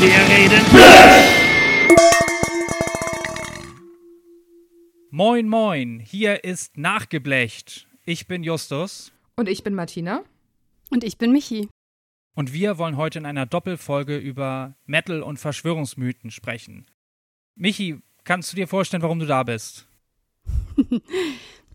Wir reden. Moin, moin. Hier ist Nachgeblecht. Ich bin Justus. Und ich bin Martina. Und ich bin Michi. Und wir wollen heute in einer Doppelfolge über Metal und Verschwörungsmythen sprechen. Michi, kannst du dir vorstellen, warum du da bist?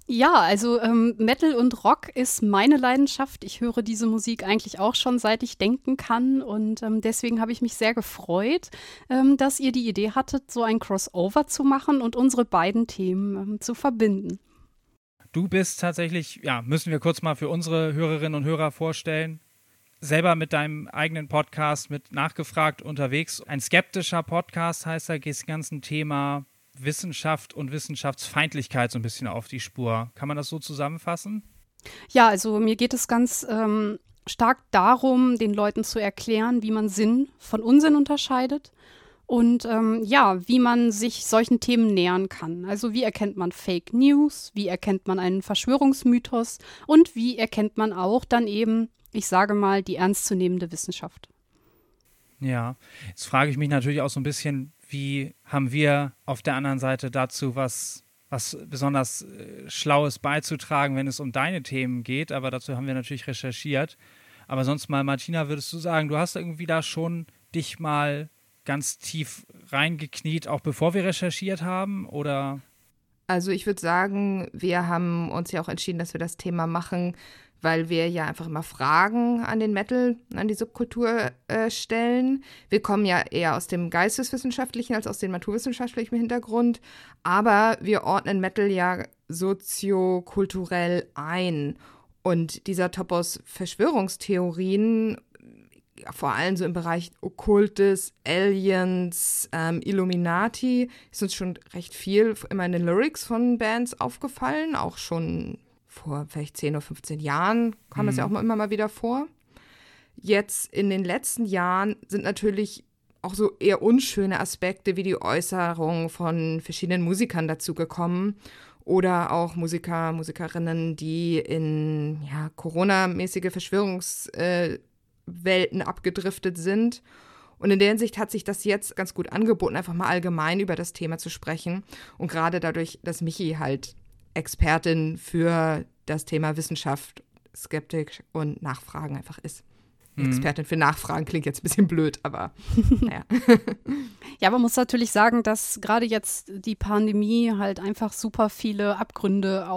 Ja, also ähm, Metal und Rock ist meine Leidenschaft. Ich höre diese Musik eigentlich auch schon seit ich denken kann und ähm, deswegen habe ich mich sehr gefreut, ähm, dass ihr die Idee hattet, so ein Crossover zu machen und unsere beiden Themen ähm, zu verbinden. Du bist tatsächlich, ja, müssen wir kurz mal für unsere Hörerinnen und Hörer vorstellen, selber mit deinem eigenen Podcast mit nachgefragt unterwegs. Ein skeptischer Podcast heißt, da geht es ganzen Thema Wissenschaft und Wissenschaftsfeindlichkeit so ein bisschen auf die Spur. Kann man das so zusammenfassen? Ja, also mir geht es ganz ähm, stark darum, den Leuten zu erklären, wie man Sinn von Unsinn unterscheidet und ähm, ja, wie man sich solchen Themen nähern kann. Also wie erkennt man Fake News, wie erkennt man einen Verschwörungsmythos und wie erkennt man auch dann eben, ich sage mal, die ernstzunehmende Wissenschaft. Ja, jetzt frage ich mich natürlich auch so ein bisschen, wie haben wir auf der anderen Seite dazu was, was besonders äh, Schlaues beizutragen, wenn es um deine Themen geht. Aber dazu haben wir natürlich recherchiert. Aber sonst mal, Martina, würdest du sagen, du hast irgendwie da schon dich mal ganz tief reingekniet, auch bevor wir recherchiert haben? Oder? Also ich würde sagen, wir haben uns ja auch entschieden, dass wir das Thema machen, weil wir ja einfach immer Fragen an den Metal, an die Subkultur äh, stellen. Wir kommen ja eher aus dem geisteswissenschaftlichen als aus dem naturwissenschaftlichen Hintergrund, aber wir ordnen Metal ja soziokulturell ein. Und dieser Topos Verschwörungstheorien, vor allem so im Bereich Okkultes, Aliens, ähm, Illuminati, ist uns schon recht viel immer in den Lyrics von Bands aufgefallen, auch schon vor vielleicht 10 oder 15 Jahren kam mhm. das ja auch immer mal wieder vor. Jetzt in den letzten Jahren sind natürlich auch so eher unschöne Aspekte wie die Äußerung von verschiedenen Musikern dazugekommen oder auch Musiker, Musikerinnen, die in ja, Corona-mäßige Verschwörungswelten abgedriftet sind. Und in der Hinsicht hat sich das jetzt ganz gut angeboten, einfach mal allgemein über das Thema zu sprechen. Und gerade dadurch, dass Michi halt Expertin für das Thema Wissenschaft, Skeptik und Nachfragen einfach ist. Mhm. Expertin für Nachfragen klingt jetzt ein bisschen blöd, aber naja. Ja, man muss natürlich sagen, dass gerade jetzt die Pandemie halt einfach super viele Abgründe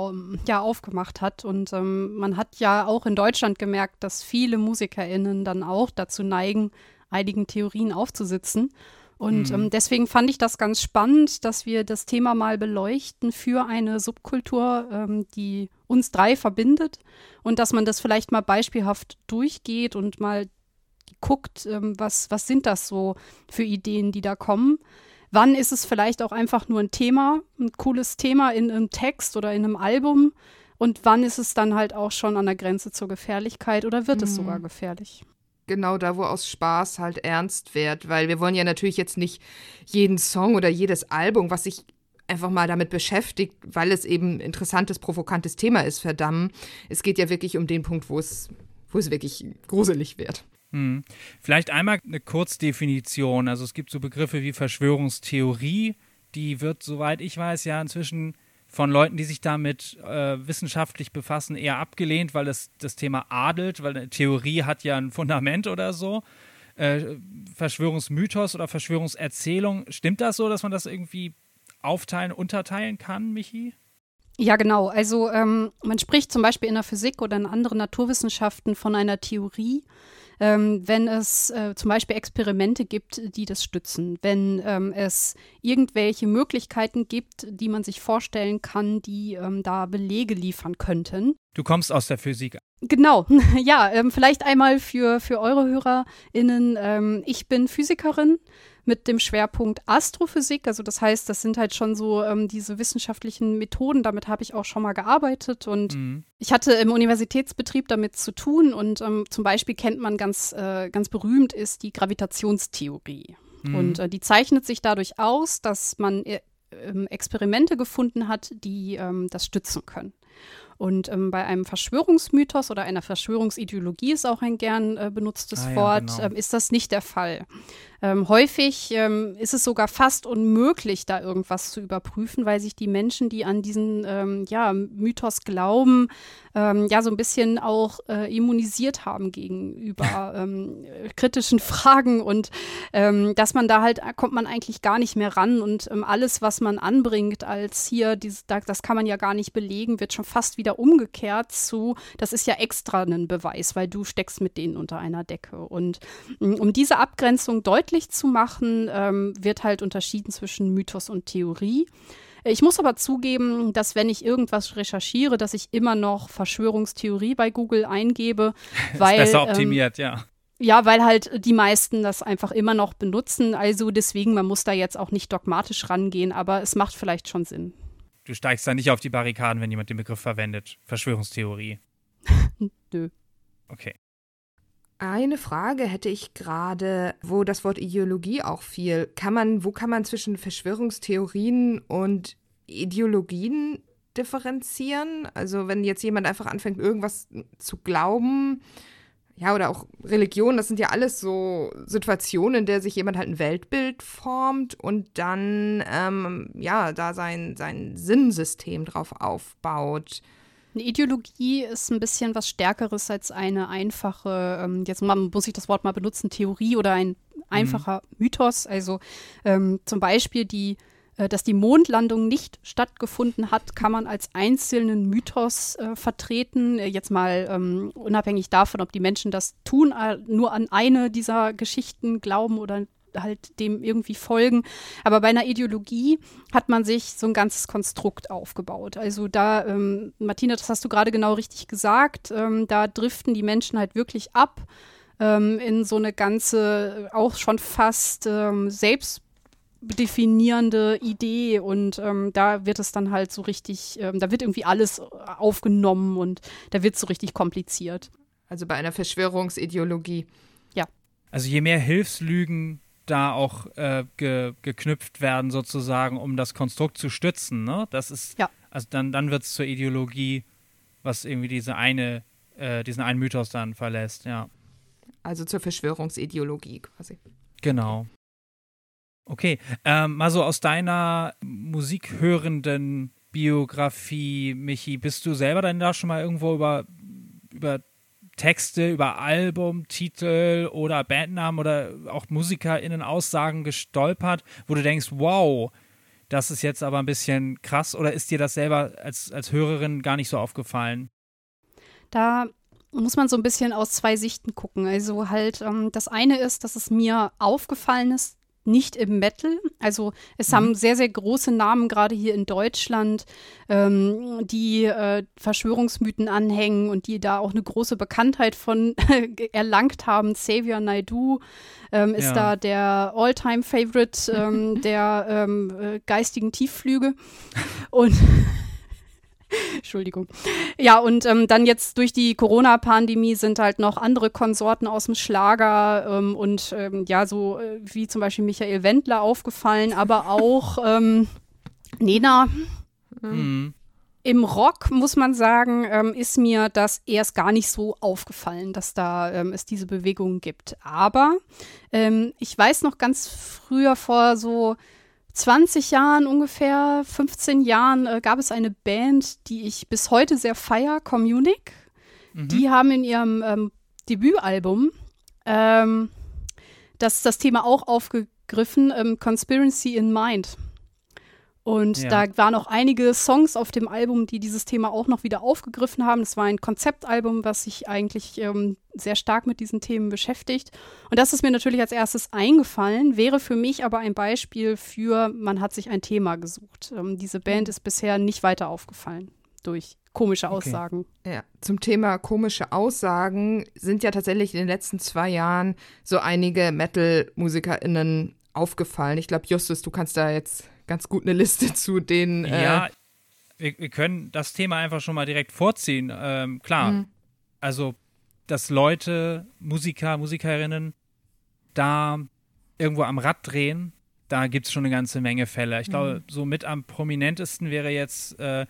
ja, aufgemacht hat. Und ähm, man hat ja auch in Deutschland gemerkt, dass viele MusikerInnen dann auch dazu neigen, einigen Theorien aufzusitzen. Und mhm. ähm, deswegen fand ich das ganz spannend, dass wir das Thema mal beleuchten für eine Subkultur, ähm, die uns drei verbindet und dass man das vielleicht mal beispielhaft durchgeht und mal guckt, ähm, was, was sind das so für Ideen, die da kommen. Wann ist es vielleicht auch einfach nur ein Thema, ein cooles Thema in einem Text oder in einem Album? Und wann ist es dann halt auch schon an der Grenze zur Gefährlichkeit oder wird mhm. es sogar gefährlich? Genau da, wo aus Spaß halt ernst wird, weil wir wollen ja natürlich jetzt nicht jeden Song oder jedes Album, was sich einfach mal damit beschäftigt, weil es eben interessantes, provokantes Thema ist, verdammen. Es geht ja wirklich um den Punkt, wo es, wo es wirklich gruselig wird. Hm. Vielleicht einmal eine Kurzdefinition. Also es gibt so Begriffe wie Verschwörungstheorie, die wird, soweit ich weiß, ja inzwischen von Leuten, die sich damit äh, wissenschaftlich befassen, eher abgelehnt, weil es das Thema adelt, weil eine Theorie hat ja ein Fundament oder so. Äh, Verschwörungsmythos oder Verschwörungserzählung, stimmt das so, dass man das irgendwie aufteilen, unterteilen kann, Michi? Ja, genau. Also ähm, man spricht zum Beispiel in der Physik oder in anderen Naturwissenschaften von einer Theorie ähm, wenn es äh, zum Beispiel Experimente gibt, die das stützen, wenn ähm, es irgendwelche Möglichkeiten gibt, die man sich vorstellen kann, die ähm, da Belege liefern könnten. Du kommst aus der Physik. Genau, ja, ähm, vielleicht einmal für, für eure HörerInnen. Ähm, ich bin Physikerin mit dem Schwerpunkt Astrophysik. Also das heißt, das sind halt schon so ähm, diese wissenschaftlichen Methoden. Damit habe ich auch schon mal gearbeitet und mhm. ich hatte im Universitätsbetrieb damit zu tun. Und ähm, zum Beispiel kennt man ganz, äh, ganz berühmt ist die Gravitationstheorie. Mhm. Und äh, die zeichnet sich dadurch aus, dass man äh, ähm, Experimente gefunden hat, die ähm, das stützen können. Und ähm, bei einem Verschwörungsmythos oder einer Verschwörungsideologie ist auch ein gern äh, benutztes ah, Wort, ja, genau. ähm, ist das nicht der Fall. Ähm, häufig ähm, ist es sogar fast unmöglich, da irgendwas zu überprüfen, weil sich die Menschen, die an diesen ähm, ja, Mythos glauben, ähm, ja so ein bisschen auch äh, immunisiert haben gegenüber ähm, kritischen Fragen und ähm, dass man da halt kommt man eigentlich gar nicht mehr ran und alles, was man anbringt als hier, dieses, das kann man ja gar nicht belegen, wird schon fast wieder umgekehrt zu, das ist ja extra ein Beweis, weil du steckst mit denen unter einer Decke. Und um diese Abgrenzung deutlich deutlich zu machen, ähm, wird halt unterschieden zwischen Mythos und Theorie. Ich muss aber zugeben, dass wenn ich irgendwas recherchiere, dass ich immer noch Verschwörungstheorie bei Google eingebe, weil ist besser ähm, optimiert, ähm, ja. Ja, weil halt die meisten das einfach immer noch benutzen. Also deswegen, man muss da jetzt auch nicht dogmatisch rangehen, aber es macht vielleicht schon Sinn. Du steigst da nicht auf die Barrikaden, wenn jemand den Begriff verwendet. Verschwörungstheorie. Nö. Okay. Eine Frage hätte ich gerade, wo das Wort Ideologie auch fiel. Kann man, wo kann man zwischen Verschwörungstheorien und Ideologien differenzieren? Also wenn jetzt jemand einfach anfängt, irgendwas zu glauben, ja, oder auch Religion, das sind ja alles so Situationen, in der sich jemand halt ein Weltbild formt und dann, ähm, ja, da sein, sein Sinnsystem drauf aufbaut. Eine Ideologie ist ein bisschen was Stärkeres als eine einfache, ähm, jetzt muss ich das Wort mal benutzen, Theorie oder ein einfacher mhm. Mythos. Also ähm, zum Beispiel die äh, dass die Mondlandung nicht stattgefunden hat, kann man als einzelnen Mythos äh, vertreten. Äh, jetzt mal ähm, unabhängig davon, ob die Menschen das tun, äh, nur an eine dieser Geschichten glauben oder halt dem irgendwie folgen. Aber bei einer Ideologie hat man sich so ein ganzes Konstrukt aufgebaut. Also da, ähm, Martina, das hast du gerade genau richtig gesagt, ähm, da driften die Menschen halt wirklich ab ähm, in so eine ganze, auch schon fast ähm, selbstdefinierende Idee und ähm, da wird es dann halt so richtig, ähm, da wird irgendwie alles aufgenommen und da wird es so richtig kompliziert. Also bei einer Verschwörungsideologie. Ja. Also je mehr Hilfslügen da auch äh, ge, geknüpft werden, sozusagen, um das Konstrukt zu stützen. Ne? Das ist, ja. also dann, dann wird es zur Ideologie, was irgendwie diese eine, äh, diesen einen Mythos dann verlässt, ja. Also zur Verschwörungsideologie quasi. Genau. Okay, ähm, mal so aus deiner musikhörenden Biografie, Michi, bist du selber denn da schon mal irgendwo über, über Texte über Albumtitel oder Bandnamen oder auch MusikerInnen-Aussagen gestolpert, wo du denkst, wow, das ist jetzt aber ein bisschen krass oder ist dir das selber als, als Hörerin gar nicht so aufgefallen? Da muss man so ein bisschen aus zwei Sichten gucken. Also halt, ähm, das eine ist, dass es mir aufgefallen ist, nicht im Metal. Also es mhm. haben sehr, sehr große Namen gerade hier in Deutschland, ähm, die äh, Verschwörungsmythen anhängen und die da auch eine große Bekanntheit von erlangt haben. Xavier Naidu ähm, ist ja. da der All-Time-Favorite ähm, der ähm, äh, geistigen Tiefflüge. Und Entschuldigung. Ja, und ähm, dann jetzt durch die Corona-Pandemie sind halt noch andere Konsorten aus dem Schlager ähm, und ähm, ja, so äh, wie zum Beispiel Michael Wendler aufgefallen, aber auch ähm, Nena. Mhm. Im Rock, muss man sagen, ähm, ist mir das erst gar nicht so aufgefallen, dass da ähm, es diese Bewegungen gibt. Aber ich weiß noch ganz früher vor so 20 Jahren ungefähr, 15 Jahren, äh, gab es eine Band, die ich bis heute sehr feier, Communic. Mhm. Die haben in ihrem ähm, Debütalbum ähm, das, das Thema auch aufgegriffen, ähm, Conspiracy in Mind. Und ja. da waren auch einige Songs auf dem Album, die dieses Thema auch noch wieder aufgegriffen haben. Das war ein Konzeptalbum, was sich eigentlich ähm, sehr stark mit diesen Themen beschäftigt. Und das ist mir natürlich als erstes eingefallen, wäre für mich aber ein Beispiel für, man hat sich ein Thema gesucht. Ähm, diese Band ist bisher nicht weiter aufgefallen durch komische Aussagen. Okay. Ja, zum Thema komische Aussagen sind ja tatsächlich in den letzten zwei Jahren so einige Metal-MusikerInnen aufgefallen. Ich glaube, Justus, du kannst da jetzt ganz gut eine Liste zu den. Äh ja, wir, wir, können das Thema einfach schon mal direkt vorziehen. Ähm, klar, mhm. also, dass Leute, Musiker, Musikerinnen da irgendwo am Rad drehen, da gibt es schon eine ganze Menge Fälle. Ich glaube, mhm. so mit am prominentesten wäre jetzt äh,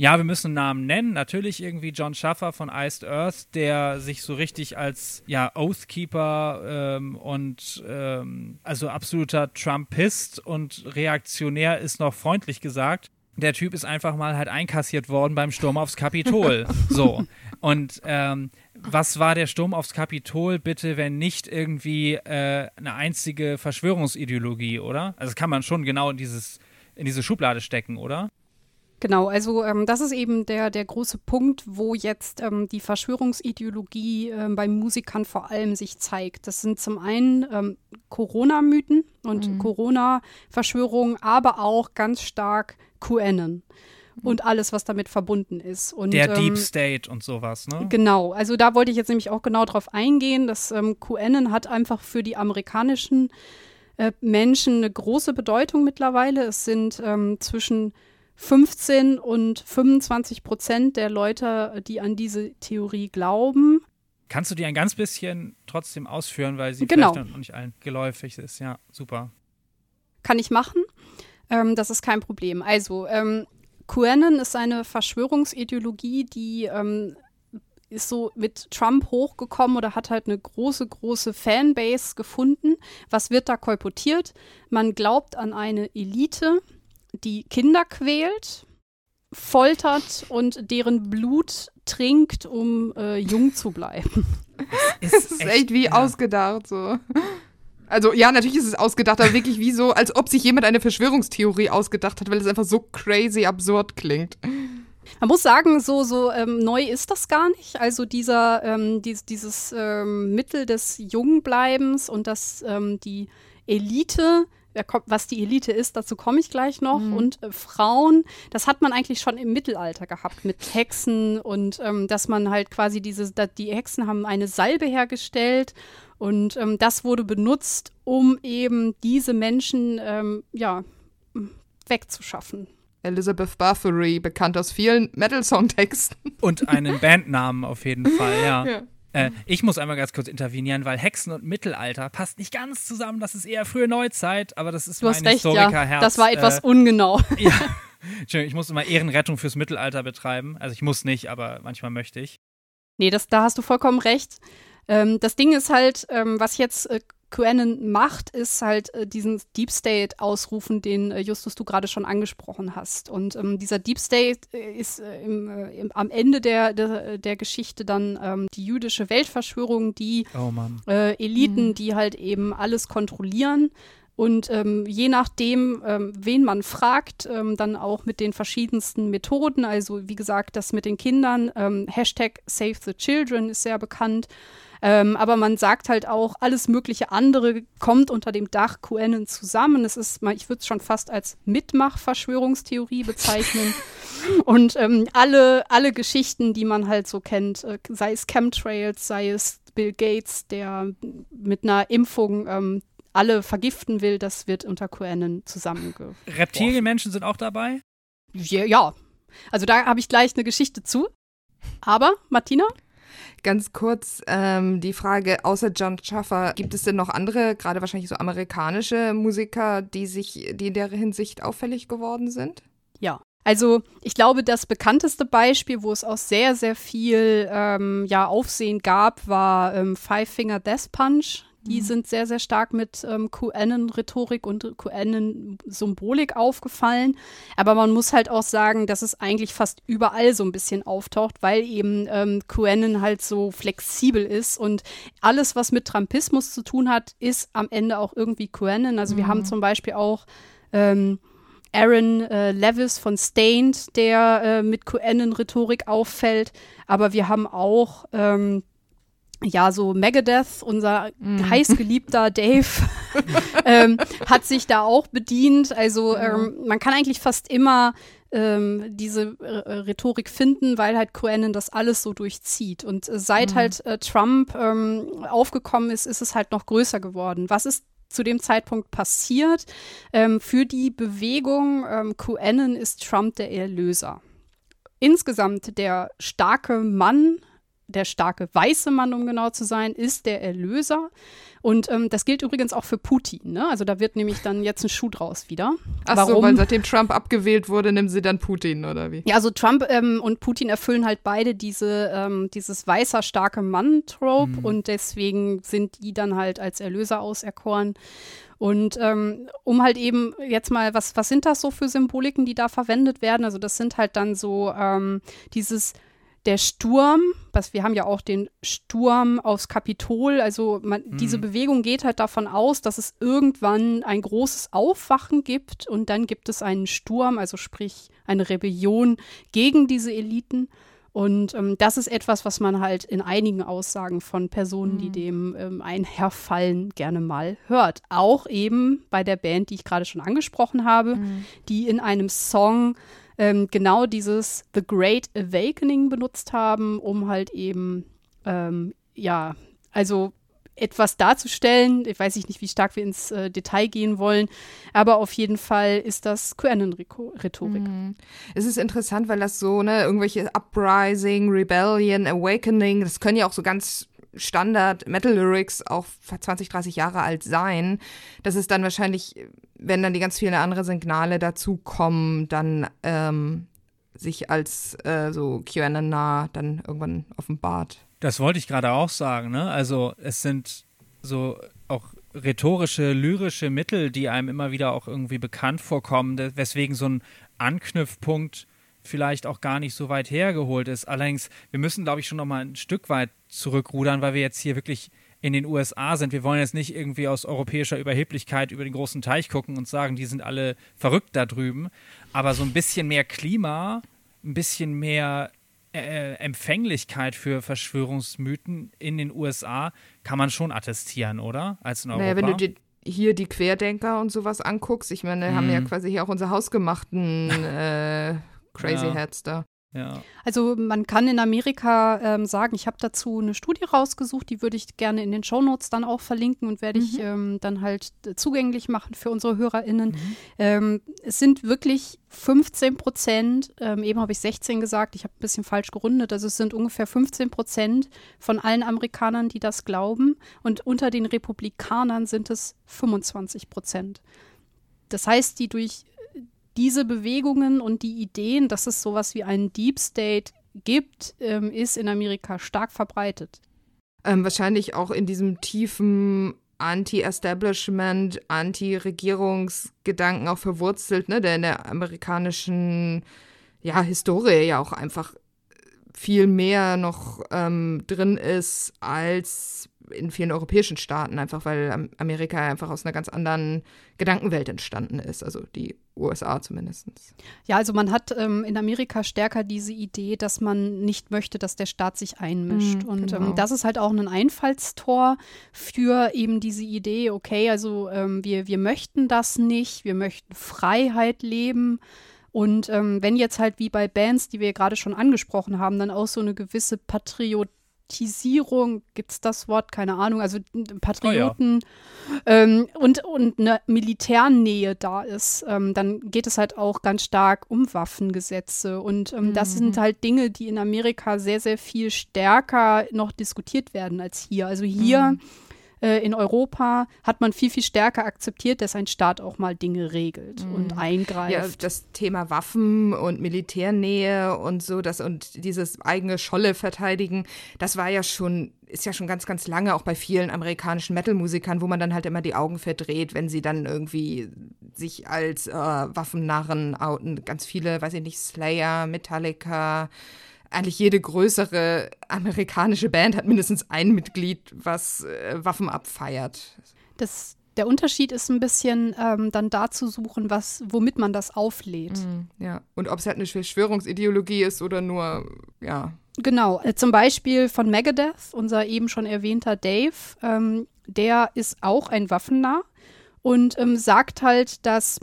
Ja, wir müssen einen Namen nennen. Natürlich irgendwie John Schaffer von Iced Earth, der sich so richtig als ja, Oathkeeper ähm, und ähm, also absoluter Trumpist und reaktionär ist noch freundlich gesagt. Der Typ ist einfach mal halt einkassiert worden beim Sturm aufs Kapitol. so. Und ähm, was war der Sturm aufs Kapitol bitte, wenn nicht irgendwie äh, eine einzige Verschwörungsideologie, oder? Also das kann man schon genau in dieses in diese Schublade stecken, oder? Genau, also ähm, das ist eben der, der große Punkt, wo jetzt ähm, die Verschwörungsideologie ähm, bei Musikern vor allem sich zeigt. Das sind zum einen ähm, Corona-Mythen und mhm. Corona-Verschwörungen, aber auch ganz stark QAnon und alles, was damit verbunden ist. Und, der Deep ähm, State und sowas, ne? Genau, also da wollte ich jetzt nämlich auch genau drauf eingehen. dass ähm, QAnon hat einfach für die amerikanischen äh, Menschen eine große Bedeutung mittlerweile. Es sind ähm, zwischen 15 und 25 Prozent der Leute, die an diese Theorie glauben. Kannst du die ein ganz bisschen trotzdem ausführen, weil sie genau. vielleicht noch nicht allen geläufig ist? Ja, super. Kann ich machen. Ähm, das ist kein Problem. Also, ähm, QAnon ist eine Verschwörungsideologie, die ähm, ist so mit Trump hochgekommen oder hat halt eine große, große Fanbase gefunden. Was wird da kolportiert? Man glaubt an eine Elite, die Kinder quält, foltert und deren Blut trinkt, um äh, jung zu bleiben. Das ist, ist echt, echt wie ja. ausgedacht so. Also ja, natürlich ist es ausgedacht, aber wirklich wie so, als ob sich jemand eine Verschwörungstheorie ausgedacht hat, weil es einfach so crazy absurd klingt. Man muss sagen, so, so ähm, neu ist das gar nicht. Also dieser, ähm, dies, dieses ähm, Mittel des Jungbleibens und dass ähm, die Elite was die Elite ist, dazu komme ich gleich noch. Mhm. Und äh, Frauen, das hat man eigentlich schon im Mittelalter gehabt mit Hexen und ähm, dass man halt quasi diese, die Hexen haben eine Salbe hergestellt und ähm, das wurde benutzt, um eben diese Menschen ja wegzuschaffen. Elizabeth Bathory, bekannt aus vielen Metal-Songtexten. Und einen Bandnamen auf jeden Fall, ja. ja. Äh, ich muss einmal ganz kurz intervenieren, weil Hexen und Mittelalter passt nicht ganz zusammen. Das ist eher frühe Neuzeit, aber das ist du mein recht, Historikerherz. Ja. Das war etwas äh, ungenau. Ja. Ich muss immer Ehrenrettung fürs Mittelalter betreiben. Also ich muss nicht, aber manchmal möchte ich. Nee, das, da hast du vollkommen recht. Ähm, das Ding ist halt, ähm, was jetzt äh, QAnon macht, ist halt äh, diesen Deep State ausrufen, den äh, Justus du gerade schon angesprochen hast. Und ähm, dieser Deep State äh, ist äh, im, äh, im, am Ende der, der, der Geschichte dann ähm, die jüdische Weltverschwörung, die oh äh, Eliten, mhm. die halt eben alles kontrollieren. Und ähm, je nachdem, ähm, wen man fragt, ähm, dann auch mit den verschiedensten Methoden. Also wie gesagt, das mit den Kindern, ähm, Hashtag Save the Children ist sehr bekannt. Ähm, aber man sagt halt auch, alles mögliche andere kommt unter dem Dach QAnon zusammen. Es ist, ich würde es schon fast als Mitmach-Verschwörungstheorie bezeichnen. Und ähm, alle, alle Geschichten, die man halt so kennt, äh, sei es Chemtrails, sei es Bill Gates, der mit einer Impfung ähm, alle vergiften will, das wird unter QAnon zusammengeworfen. Reptilienmenschen sind auch dabei? Ja, ja. Also da habe ich gleich eine Geschichte zu. Aber, Martina? Ganz kurz ähm, die Frage, außer John Schaffer, gibt es denn noch andere, gerade wahrscheinlich so amerikanische Musiker, die sich, die in der Hinsicht auffällig geworden sind? Ja. Also ich glaube, das bekannteste Beispiel, wo es auch sehr, sehr viel ähm, ja, Aufsehen gab, war ähm, Five Finger Death Punch. Die mhm. sind sehr, sehr stark mit ähm, QAnon-Rhetorik und QAnon-Symbolik aufgefallen. Aber man muss halt auch sagen, dass es eigentlich fast überall so ein bisschen auftaucht, weil eben ähm, QAnon halt so flexibel ist und alles, was mit Trumpismus zu tun hat, ist am Ende auch irgendwie QAnon. Also mhm. wir haben mhm. zum Beispiel auch ähm, Aaron äh, Levis von Stained, der äh, mit QAnon-Rhetorik auffällt. Aber wir haben auch ähm, ja, so Megadeth, unser mm. heißgeliebter Dave, ähm, hat sich da auch bedient. Also ähm, man kann eigentlich fast immer ähm, diese äh, Rhetorik finden, weil halt QAnon das alles so durchzieht. Und äh, seit mm. halt äh, Trump ähm, aufgekommen ist, ist es halt noch größer geworden. Was ist zu dem Zeitpunkt passiert? Ähm, für die Bewegung ähm, QAnon ist Trump der Erlöser. Insgesamt der starke Mann der starke weiße Mann, um genau zu sein, ist der Erlöser. Und ähm, das gilt übrigens auch für Putin. Ne? Also da wird nämlich dann jetzt ein Schuh draus wieder. Ach Warum? so, weil seitdem Trump abgewählt wurde, nehmen sie dann Putin, oder wie? Ja, also Trump ähm, und Putin erfüllen halt beide diese, ähm, dieses weißer, starke Mann-Trope mhm. und deswegen sind die dann halt als Erlöser auserkoren. Und ähm, um halt eben jetzt mal, was, was sind das so für Symboliken, die da verwendet werden? Also das sind halt dann so ähm, dieses der Sturm, was wir haben ja auch den Sturm aufs Kapitol, also man, mhm. diese Bewegung geht halt davon aus, dass es irgendwann ein großes Aufwachen gibt und dann gibt es einen Sturm, also sprich eine Rebellion gegen diese Eliten. Und ähm, das ist etwas, was man halt in einigen Aussagen von Personen, mhm. die dem ähm, einherfallen, gerne mal hört. Auch eben bei der Band, die ich gerade schon angesprochen habe, mhm. die in einem Song ähm, genau dieses The Great Awakening benutzt haben, um halt eben, ähm, ja, also etwas darzustellen. Ich weiß nicht, wie stark wir ins äh, Detail gehen wollen, aber auf jeden Fall ist das QAnon-Rhetorik. Mhm. Es ist interessant, weil das so, ne, irgendwelche Uprising, Rebellion, Awakening, das können ja auch so ganz Standard Metal Lyrics auch 20, 30 Jahre alt sein. Das ist dann wahrscheinlich, wenn dann die ganz vielen anderen Signale dazukommen, dann ähm, sich als äh, so QAnon nah dann irgendwann offenbart. Das wollte ich gerade auch sagen, ne? Also es sind so auch rhetorische, lyrische Mittel, die einem immer wieder auch irgendwie bekannt vorkommen, weswegen so ein Anknüpfpunkt vielleicht auch gar nicht so weit hergeholt ist. Allerdings, wir müssen, glaube ich, schon noch mal ein Stück weit zurückrudern, weil wir jetzt hier wirklich in den USA sind. Wir wollen jetzt nicht irgendwie aus europäischer Überheblichkeit über den großen Teich gucken und sagen, die sind alle verrückt da drüben. Aber so ein bisschen mehr Klima, ein bisschen mehr äh, Empfänglichkeit für Verschwörungsmythen in den USA kann man schon attestieren, oder? Als in Europa. Naja, wenn du dir hier die Querdenker und sowas anguckst, ich meine, wir mhm. haben ja mhm. quasi hier auch unsere hausgemachten äh, Crazy ja. Heads da. Ja. Also man kann in Amerika ähm, sagen, ich habe dazu eine Studie rausgesucht, die würde ich gerne in den Shownotes dann auch verlinken und werde mhm. ich ähm, dann halt zugänglich machen für unsere HörerInnen. Mhm. Ähm, es sind wirklich 15 Prozent, ähm, eben habe ich 16 gesagt, ich habe ein bisschen falsch gerundet, also es sind ungefähr 15 Prozent von allen Amerikanern, die das glauben und unter den Republikanern sind es 25 Prozent. Das heißt, die durch diese Bewegungen und die Ideen, dass es sowas wie einen Deep State gibt, ähm, ist in Amerika stark verbreitet. Ähm, wahrscheinlich auch in diesem tiefen Anti-Establishment, Anti-Regierungsgedanken auch verwurzelt, ne, der in der amerikanischen ja, Historie ja auch einfach viel mehr noch ähm, drin ist als in vielen europäischen Staaten, einfach weil Amerika einfach aus einer ganz anderen Gedankenwelt entstanden ist, also die USA zumindest. Ja, also man hat ähm, in Amerika stärker diese Idee, dass man nicht möchte, dass der Staat sich einmischt. Mm, und ähm, genau. ähm, das ist halt auch ein Einfallstor für eben diese Idee, okay, also ähm, wir, wir möchten das nicht, wir möchten Freiheit leben. Und ähm, wenn jetzt halt wie bei Bands, die wir gerade schon angesprochen haben, dann auch so eine gewisse Patriot Patriotisierung, gibt es das Wort? Keine Ahnung, also Patrioten oh ja. ähm, und, und eine Militärnähe da ist, ähm, dann geht es halt auch ganz stark um Waffengesetze. Und ähm, mhm. das sind mhm. halt Dinge, die in Amerika sehr, sehr viel stärker noch diskutiert werden als hier. Also hier. Mhm äh, in Europa hat man viel, viel stärker akzeptiert, dass ein Staat auch mal Dinge regelt mhm. und eingreift. Ja, das Thema Waffen und Militärnähe und so, das und dieses eigene Scholle verteidigen, das war ja schon ist ja schon ganz, ganz lange auch bei vielen amerikanischen Metal-Musikern, wo man dann halt immer die Augen verdreht, wenn sie dann irgendwie sich als äh, Waffennarren outen. Ganz viele, weiß ich nicht, Slayer, Metallica, eigentlich jede größere amerikanische Band hat mindestens ein Mitglied, was äh, Waffen abfeiert. Das, der Unterschied ist ein bisschen ähm, dann da zu suchen, was, womit man das auflädt. Mm, ja, und ob es halt eine Verschwörungsideologie ist oder nur, ja. Genau, äh, zum Beispiel von Megadeth, unser eben schon erwähnter Dave, ähm, der ist auch ein Waffennah und ähm, sagt halt, dass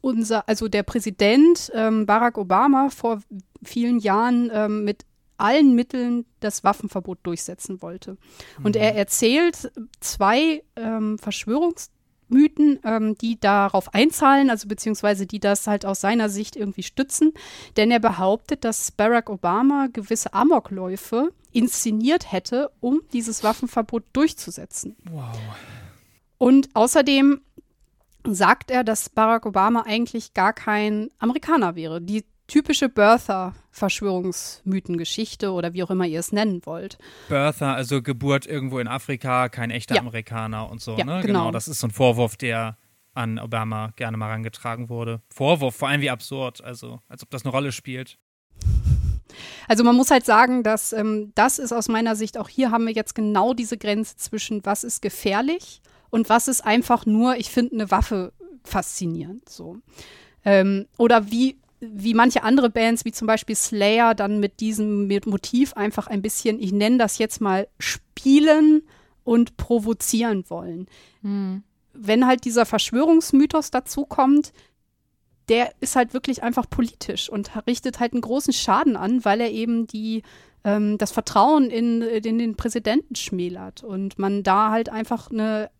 unser, also der Präsident ähm, Barack Obama vor vielen Jahren ähm, mit allen Mitteln das Waffenverbot durchsetzen wollte. Und mhm. er erzählt zwei ähm, Verschwörungs Mythen, ähm, die darauf einzahlen, also beziehungsweise die das halt aus seiner Sicht irgendwie stützen. Denn er behauptet, dass Barack Obama gewisse Amokläufe inszeniert hätte, um dieses Waffenverbot durchzusetzen. Wow. Und außerdem sagt er, dass Barack Obama eigentlich gar kein Amerikaner wäre. Die typische Birther-Verschwörungsmythengeschichte oder wie auch immer ihr es nennen wollt. Birther, also Geburt irgendwo in Afrika, kein echter ja. Amerikaner und so, ja, ne? Genau. genau. Das ist so ein Vorwurf, der an Obama gerne mal herangetragen wurde. Vorwurf, vor allem wie absurd, also als ob das eine Rolle spielt. Also man muss halt sagen, dass ähm, das ist aus meiner Sicht, auch hier haben wir jetzt genau diese Grenze zwischen was ist gefährlich und was ist einfach nur, ich finde eine Waffe faszinierend. So. Ähm, oder wie wie manche andere Bands, wie zum Beispiel Slayer, dann mit diesem Motiv einfach ein bisschen, ich nenne das jetzt mal, spielen und provozieren wollen. Mhm. Wenn halt dieser Verschwörungsmythos dazu kommt, der ist halt wirklich einfach politisch und richtet halt einen großen Schaden an, weil er eben die ähm, das Vertrauen in, in den Präsidenten schmälert und man da halt einfach eine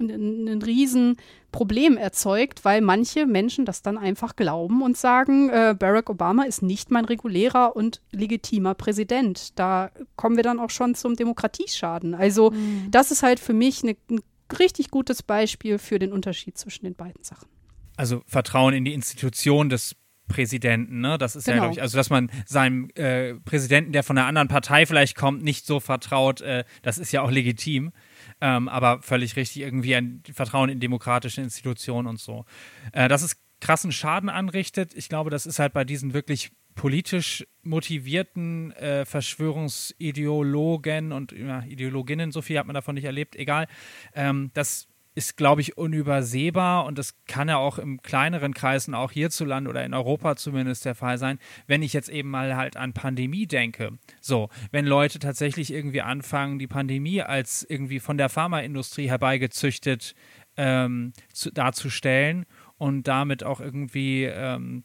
ein Riesenproblem erzeugt, weil manche Menschen das dann einfach glauben und sagen, äh, Barack Obama ist nicht mein regulärer und legitimer Präsident. Da kommen wir dann auch schon zum Demokratieschaden. Also mhm. das ist halt für mich eine, ein richtig gutes Beispiel für den Unterschied zwischen den beiden Sachen. Also Vertrauen in die Institution des Präsidenten, ne? Das ist genau. ja, glaube ich, also dass man seinem äh, Präsidenten, der von einer anderen Partei vielleicht kommt, nicht so vertraut, äh, das ist ja auch legitim. Ähm, aber völlig richtig, irgendwie ein Vertrauen in demokratische Institutionen und so. Äh, dass es krassen Schaden anrichtet, ich glaube, das ist halt bei diesen wirklich politisch motivierten äh, Verschwörungsideologen und ja, Ideologinnen, so viel hat man davon nicht erlebt, egal. Ähm, das ist, glaube ich, unübersehbar und das kann ja auch im kleineren Kreisen, auch hierzulande oder in Europa zumindest der Fall sein, wenn ich jetzt eben mal halt an Pandemie denke. So, wenn Leute tatsächlich irgendwie anfangen, die Pandemie als irgendwie von der Pharmaindustrie herbeigezüchtet ähm, zu, darzustellen und damit auch irgendwie ähm,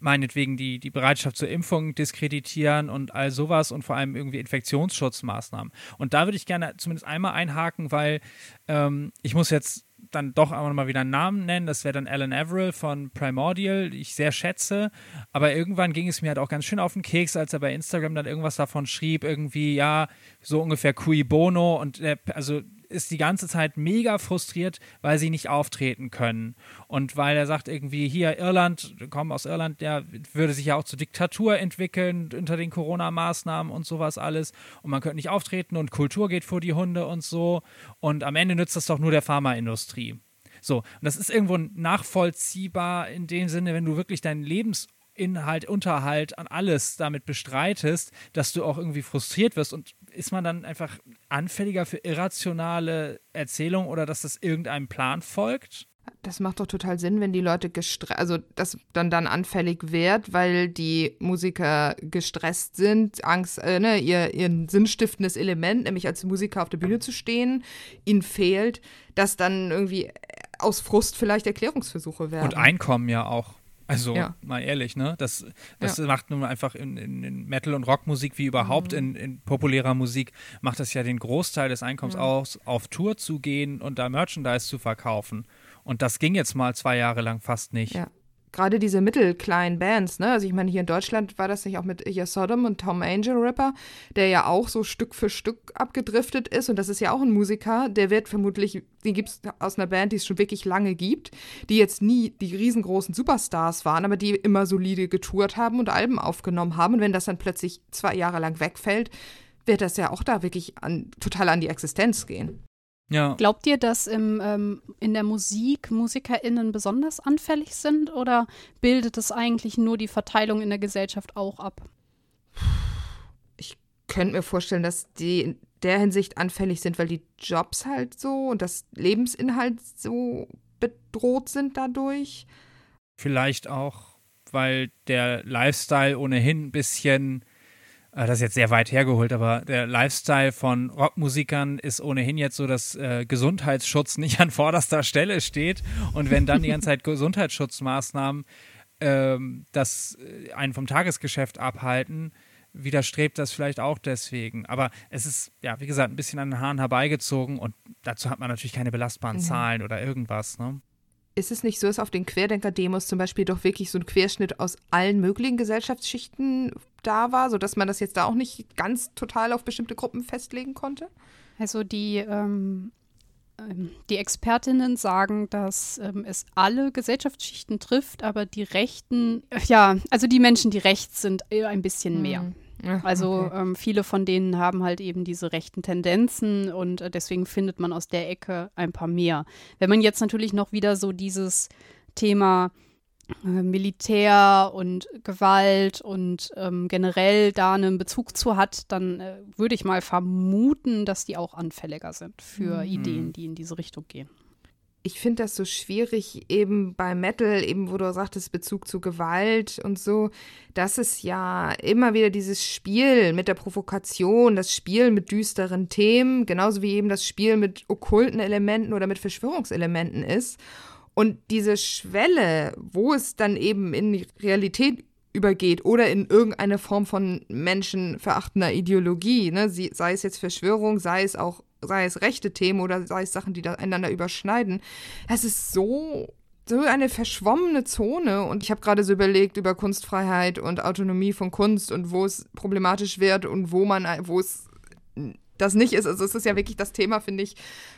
meinetwegen die, die Bereitschaft zur Impfung diskreditieren und all sowas und vor allem irgendwie Infektionsschutzmaßnahmen. Und da würde ich gerne zumindest einmal einhaken, weil ähm, ich muss jetzt dann doch auch mal wieder einen Namen nennen. Das wäre dann Alan Averill von Primordial, die ich sehr schätze. Aber irgendwann ging es mir halt auch ganz schön auf den Keks, als er bei Instagram dann irgendwas davon schrieb, irgendwie, ja, so ungefähr cui bono. Und der, also ist die ganze Zeit mega frustriert, weil sie nicht auftreten können. Und weil er sagt irgendwie, hier Irland, kommen aus Irland, der würde sich ja auch zur Diktatur entwickeln unter den Corona-Maßnahmen und sowas alles. Und man könnte nicht auftreten und Kultur geht vor die Hunde und so. Und am Ende nützt das doch nur der Pharmaindustrie. So, und das ist irgendwo nachvollziehbar in dem Sinne, wenn du wirklich dein Lebens Inhalt, Unterhalt an alles damit bestreitest, dass du auch irgendwie frustriert wirst und ist man dann einfach anfälliger für irrationale Erzählungen oder dass das irgendeinem Plan folgt? Das macht doch total Sinn, wenn die Leute gestresst, also das dann dann anfällig wird, weil die Musiker gestresst sind, Angst, äh, ne, ihr, ihr sinnstiftendes Element, nämlich als Musiker auf der Bühne zu stehen, ihnen fehlt, dass dann irgendwie aus Frust vielleicht Erklärungsversuche werden. Und Einkommen ja auch. Also ja. mal ehrlich, ne? Das, das ja. macht nun einfach in, in, in, Metal- und Rockmusik wie überhaupt mhm. in, in, populärer Musik, macht das ja den Großteil des Einkommens mhm. aus, auf Tour zu gehen und da Merchandise zu verkaufen. Und das ging jetzt mal zwei Jahre lang fast nicht. Ja gerade diese mittelkleinen Bands, ne? Also ich meine, hier in Deutschland war das nicht auch mit Ja Sodom und Tom Angel Ripper, der ja auch so Stück für Stück abgedriftet ist. Und das ist ja auch ein Musiker, der wird vermutlich, den gibt es aus einer Band, die es schon wirklich lange gibt, die jetzt nie die riesengroßen Superstars waren, aber die immer solide getourt haben und Alben aufgenommen haben. Und wenn das dann plötzlich zwei Jahre lang wegfällt, wird das ja auch da wirklich an, total an die Existenz gehen. Ja. Glaubt ihr, dass im, ähm, in der Musik MusikerInnen besonders anfällig sind oder bildet es eigentlich nur die Verteilung in der Gesellschaft auch ab? Ich könnte mir vorstellen, dass die in der Hinsicht anfällig sind, weil die Jobs halt so und das Lebensinhalt so bedroht sind dadurch. Vielleicht auch, weil der Lifestyle ohnehin ein bisschen das ist jetzt sehr weit hergeholt, aber der Lifestyle von Rockmusikern ist ohnehin jetzt so, dass äh, Gesundheitsschutz nicht an vorderster Stelle steht. Und wenn dann die ganze Zeit Gesundheitsschutzmaßnahmen ähm, das äh, einen vom Tagesgeschäft abhalten, widerstrebt das vielleicht auch deswegen. Aber es ist, ja, wie gesagt, ein bisschen an den Haaren herbeigezogen und dazu hat man natürlich keine belastbaren mhm. Zahlen oder irgendwas. Ne? ist es nicht so, dass auf den Querdenker-Demos zum Beispiel doch wirklich so ein Querschnitt aus allen möglichen Gesellschaftsschichten da war, sodass man das jetzt da auch nicht ganz total auf bestimmte Gruppen festlegen konnte? Also die, ähm, ähm die Expertinnen sagen, dass ähm, es alle Gesellschaftsschichten trifft, aber die Rechten, ja, also die Menschen, die rechts sind, ein bisschen mehr. Mhm. Also okay. ähm, viele von denen haben halt eben diese rechten Tendenzen und äh, deswegen findet man aus der Ecke ein paar mehr. Wenn man jetzt natürlich noch wieder so dieses Thema äh, Militär und Gewalt und ähm, generell da einen Bezug zu hat, dann äh, würde ich mal vermuten, dass die auch anfälliger sind für mhm. Ideen, die in diese Richtung gehen ich finde das so schwierig, eben bei Metal, eben wo du sagtest, Bezug zu Gewalt und so, dass es ja immer wieder dieses Spiel mit der Provokation, das Spiel mit düsteren Themen, genauso wie eben das Spiel mit okkulten Elementen oder mit Verschwörungselementen ist. Und diese Schwelle, wo es dann eben in die Realität übergeht oder in irgendeine Form von menschenverachtender Ideologie, ne? sei es jetzt Verschwörung, sei es auch sei es rechte Themen oder sei es Sachen, die da einander überschneiden. Es ist so so eine verschwommene Zone und ich habe gerade so überlegt über Kunstfreiheit und Autonomie von Kunst und wo es problematisch wird und wo man wo es das nicht ist. Also es ist ja wirklich das Thema, finde ich,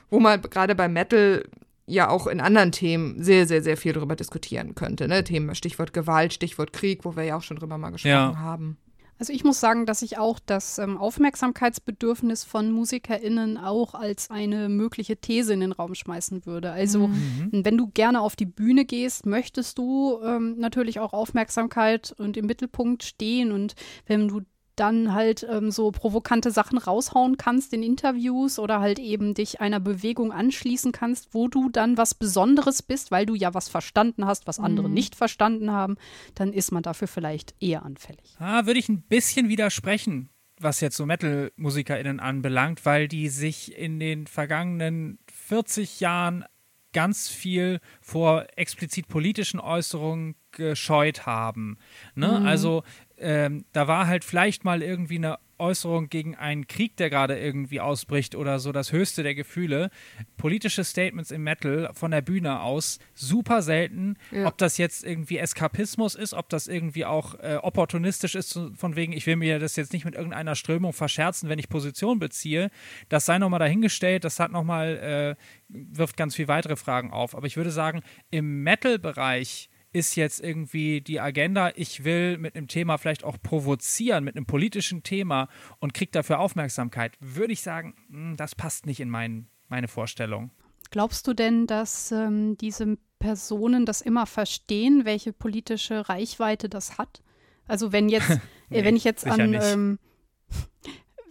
wo man gerade bei Metal ja auch in anderen Themen sehr, sehr, sehr viel darüber diskutieren könnte. Ne? Themen, Stichwort Gewalt, Stichwort Krieg, wo wir ja auch schon drüber mal gesprochen ja. haben. Also ich muss sagen, dass ich auch das ähm, Aufmerksamkeitsbedürfnis von MusikerInnen auch als eine mögliche These in den Raum schmeißen würde. Also mhm. wenn du gerne auf die Bühne gehst, möchtest du ähm, natürlich auch Aufmerksamkeit und im Mittelpunkt stehen. Und wenn du dann halt ähm, so provokante Sachen raushauen kannst in Interviews oder halt eben dich einer Bewegung anschließen kannst, wo du dann was Besonderes bist, weil du ja was verstanden hast, was andere mhm. nicht verstanden haben, dann ist man dafür vielleicht eher anfällig. Ah, würde ich ein bisschen widersprechen, was jetzt so Metal-MusikerInnen anbelangt, weil die sich in den vergangenen 40 Jahren ganz viel vor explizit politischen Äußerungen gescheut haben. Ne? Mhm. Also ähm, da war halt vielleicht mal irgendwie eine Äußerung gegen einen Krieg, der gerade irgendwie ausbricht oder so das höchste der Gefühle. Politische Statements im Metal von der Bühne aus super selten. Ja. Ob das jetzt irgendwie Eskapismus ist, ob das irgendwie auch äh, opportunistisch ist, von wegen, ich will mir das jetzt nicht mit irgendeiner Strömung verscherzen, wenn ich Position beziehe. Das sei nochmal dahingestellt. Das hat nochmal, äh, wirft ganz viel weitere Fragen auf. Aber ich würde sagen, im Metal-Bereich ist jetzt irgendwie die Agenda, ich will mit einem Thema vielleicht auch provozieren, mit einem politischen Thema und kriege dafür Aufmerksamkeit, würde ich sagen, hm, das passt nicht in mein, meine Vorstellung. Glaubst du denn, dass ähm, diese Personen das immer verstehen, welche politische Reichweite das hat? Also wenn jetzt, nee, wenn ich jetzt an ähm,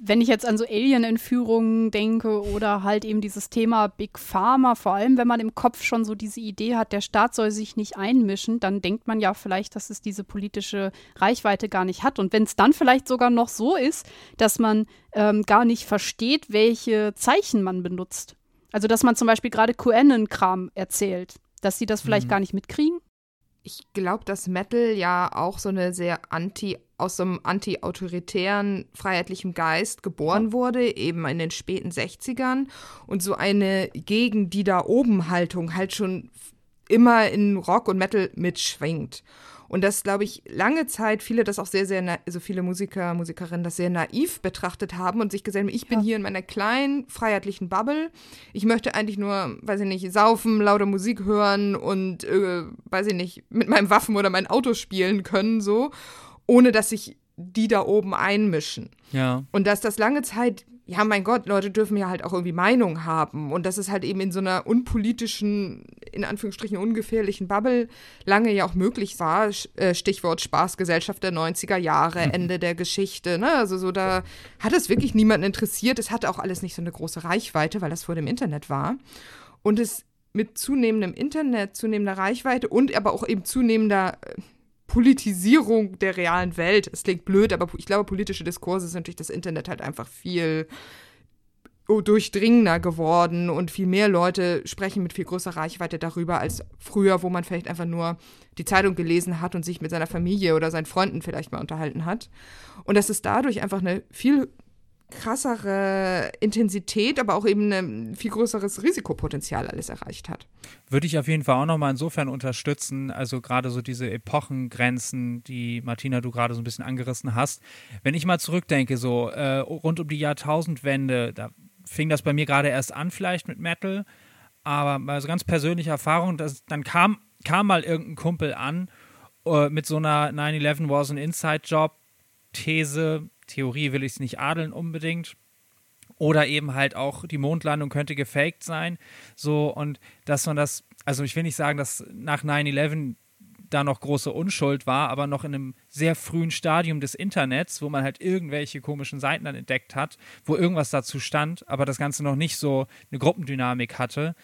wenn ich jetzt an so Alien-Entführungen denke oder halt eben dieses Thema Big Pharma, vor allem wenn man im Kopf schon so diese Idee hat, der Staat soll sich nicht einmischen, dann denkt man ja vielleicht, dass es diese politische Reichweite gar nicht hat. Und wenn es dann vielleicht sogar noch so ist, dass man ähm, gar nicht versteht, welche Zeichen man benutzt. Also dass man zum Beispiel gerade QAnon-Kram erzählt, dass sie das vielleicht mhm. gar nicht mitkriegen ich glaube, dass Metal ja auch so eine sehr anti, aus so einem anti-autoritären, freiheitlichen Geist geboren wurde, eben in den späten 60ern und so eine gegen die da oben Haltung halt schon immer in Rock und Metal mitschwingt. Und das, glaube ich, lange Zeit viele das auch sehr, sehr, also viele Musiker, Musikerinnen das sehr naiv betrachtet haben und sich gesagt haben, ich bin ja. hier in meiner kleinen, freiheitlichen Bubble. Ich möchte eigentlich nur, weiß ich nicht, saufen, laute Musik hören und, äh, weiß ich nicht, mit meinem Waffen oder mein Auto spielen können, so, ohne dass sich die da oben einmischen. Ja. Und dass das lange Zeit ja, mein Gott, Leute dürfen ja halt auch irgendwie Meinung haben. Und das ist halt eben in so einer unpolitischen, in Anführungsstrichen ungefährlichen Bubble lange ja auch möglich war. Äh, Stichwort Spaßgesellschaft der 90er Jahre. Ende der Geschichte. Ne? Also so, da hat es wirklich niemanden interessiert. Es hatte auch alles nicht so eine große Reichweite, weil das vor dem Internet war. Und es mit zunehmendem Internet, zunehmender Reichweite und aber auch eben zunehmender äh, Politisierung der realen Welt. Es klingt blöd, aber ich glaube, politische Diskurse sind durch das Internet halt einfach viel durchdringender geworden und viel mehr Leute sprechen mit viel größerer Reichweite darüber als früher, wo man vielleicht einfach nur die Zeitung gelesen hat und sich mit seiner Familie oder seinen Freunden vielleicht mal unterhalten hat. Und dass es dadurch einfach eine viel krassere Intensität, aber auch eben ein viel größeres Risikopotenzial alles erreicht hat. Würde ich auf jeden Fall auch nochmal insofern unterstützen, also gerade so diese Epochengrenzen, die Martina du gerade so ein bisschen angerissen hast. Wenn ich mal zurückdenke, so äh, rund um die Jahrtausendwende, da fing das bei mir gerade erst an vielleicht mit Metal, aber also ganz persönliche Erfahrung, dass, dann kam, kam mal irgendein Kumpel an äh, mit so einer 9-11 was an Inside-Job These, Theorie will ich es nicht adeln unbedingt. Oder eben halt auch die Mondlandung könnte gefaked sein. So, und dass man das, also ich will nicht sagen, dass nach 9-11 da noch große Unschuld war, aber noch in einem sehr frühen Stadium des Internets, wo man halt irgendwelche komischen Seiten dann entdeckt hat, wo irgendwas dazu stand, aber das Ganze noch nicht so eine Gruppendynamik hatte.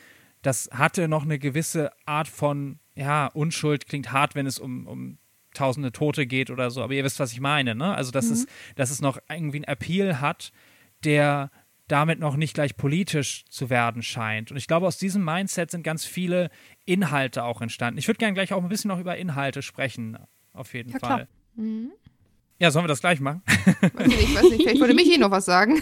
Das hatte noch eine gewisse Art von, ja, Unschuld klingt hart, wenn es um, um tausende Tote geht oder so, aber ihr wisst, was ich meine, ne? Also, dass, mhm. es, dass es noch irgendwie einen Appeal hat, der damit noch nicht gleich politisch zu werden scheint. Und ich glaube, aus diesem Mindset sind ganz viele Inhalte auch entstanden. Ich würde gerne gleich auch ein bisschen noch über Inhalte sprechen, auf jeden ja, Fall. Mhm. Ja, sollen wir das gleich machen? Weiß nicht, ich weiß nicht, vielleicht würde Michi noch was sagen.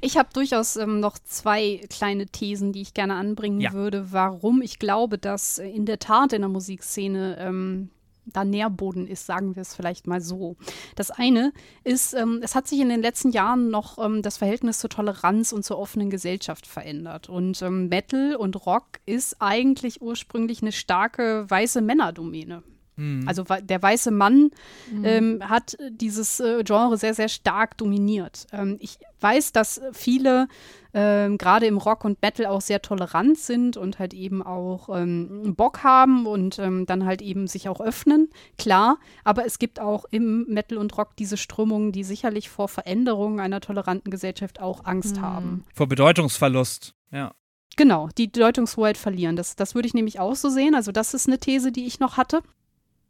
Ich habe durchaus ähm, noch zwei kleine Thesen, die ich gerne anbringen ja. würde, warum ich glaube, dass in der Tat in der Musikszene ähm, da Nährboden ist, sagen wir es vielleicht mal so. Das eine ist, ähm, es hat sich in den letzten Jahren noch ähm, das Verhältnis zur Toleranz und zur offenen Gesellschaft verändert. Und ähm, Metal und Rock ist eigentlich ursprünglich eine starke weiße Männerdomäne. Mhm. Also der weiße Mann mhm. ähm, hat dieses äh, Genre sehr, sehr stark dominiert. Ähm, ich weiß, dass viele ähm, gerade im Rock und Metal auch sehr tolerant sind und halt eben auch ähm, Bock haben und ähm, dann halt eben sich auch öffnen, klar. Aber es gibt auch im Metal und Rock diese Strömungen, die sicherlich vor Veränderungen einer toleranten Gesellschaft auch Angst mhm. haben. Vor Bedeutungsverlust, ja. Genau, die Deutungshoheit verlieren. Das, das würde ich nämlich auch so sehen. Also das ist eine These, die ich noch hatte.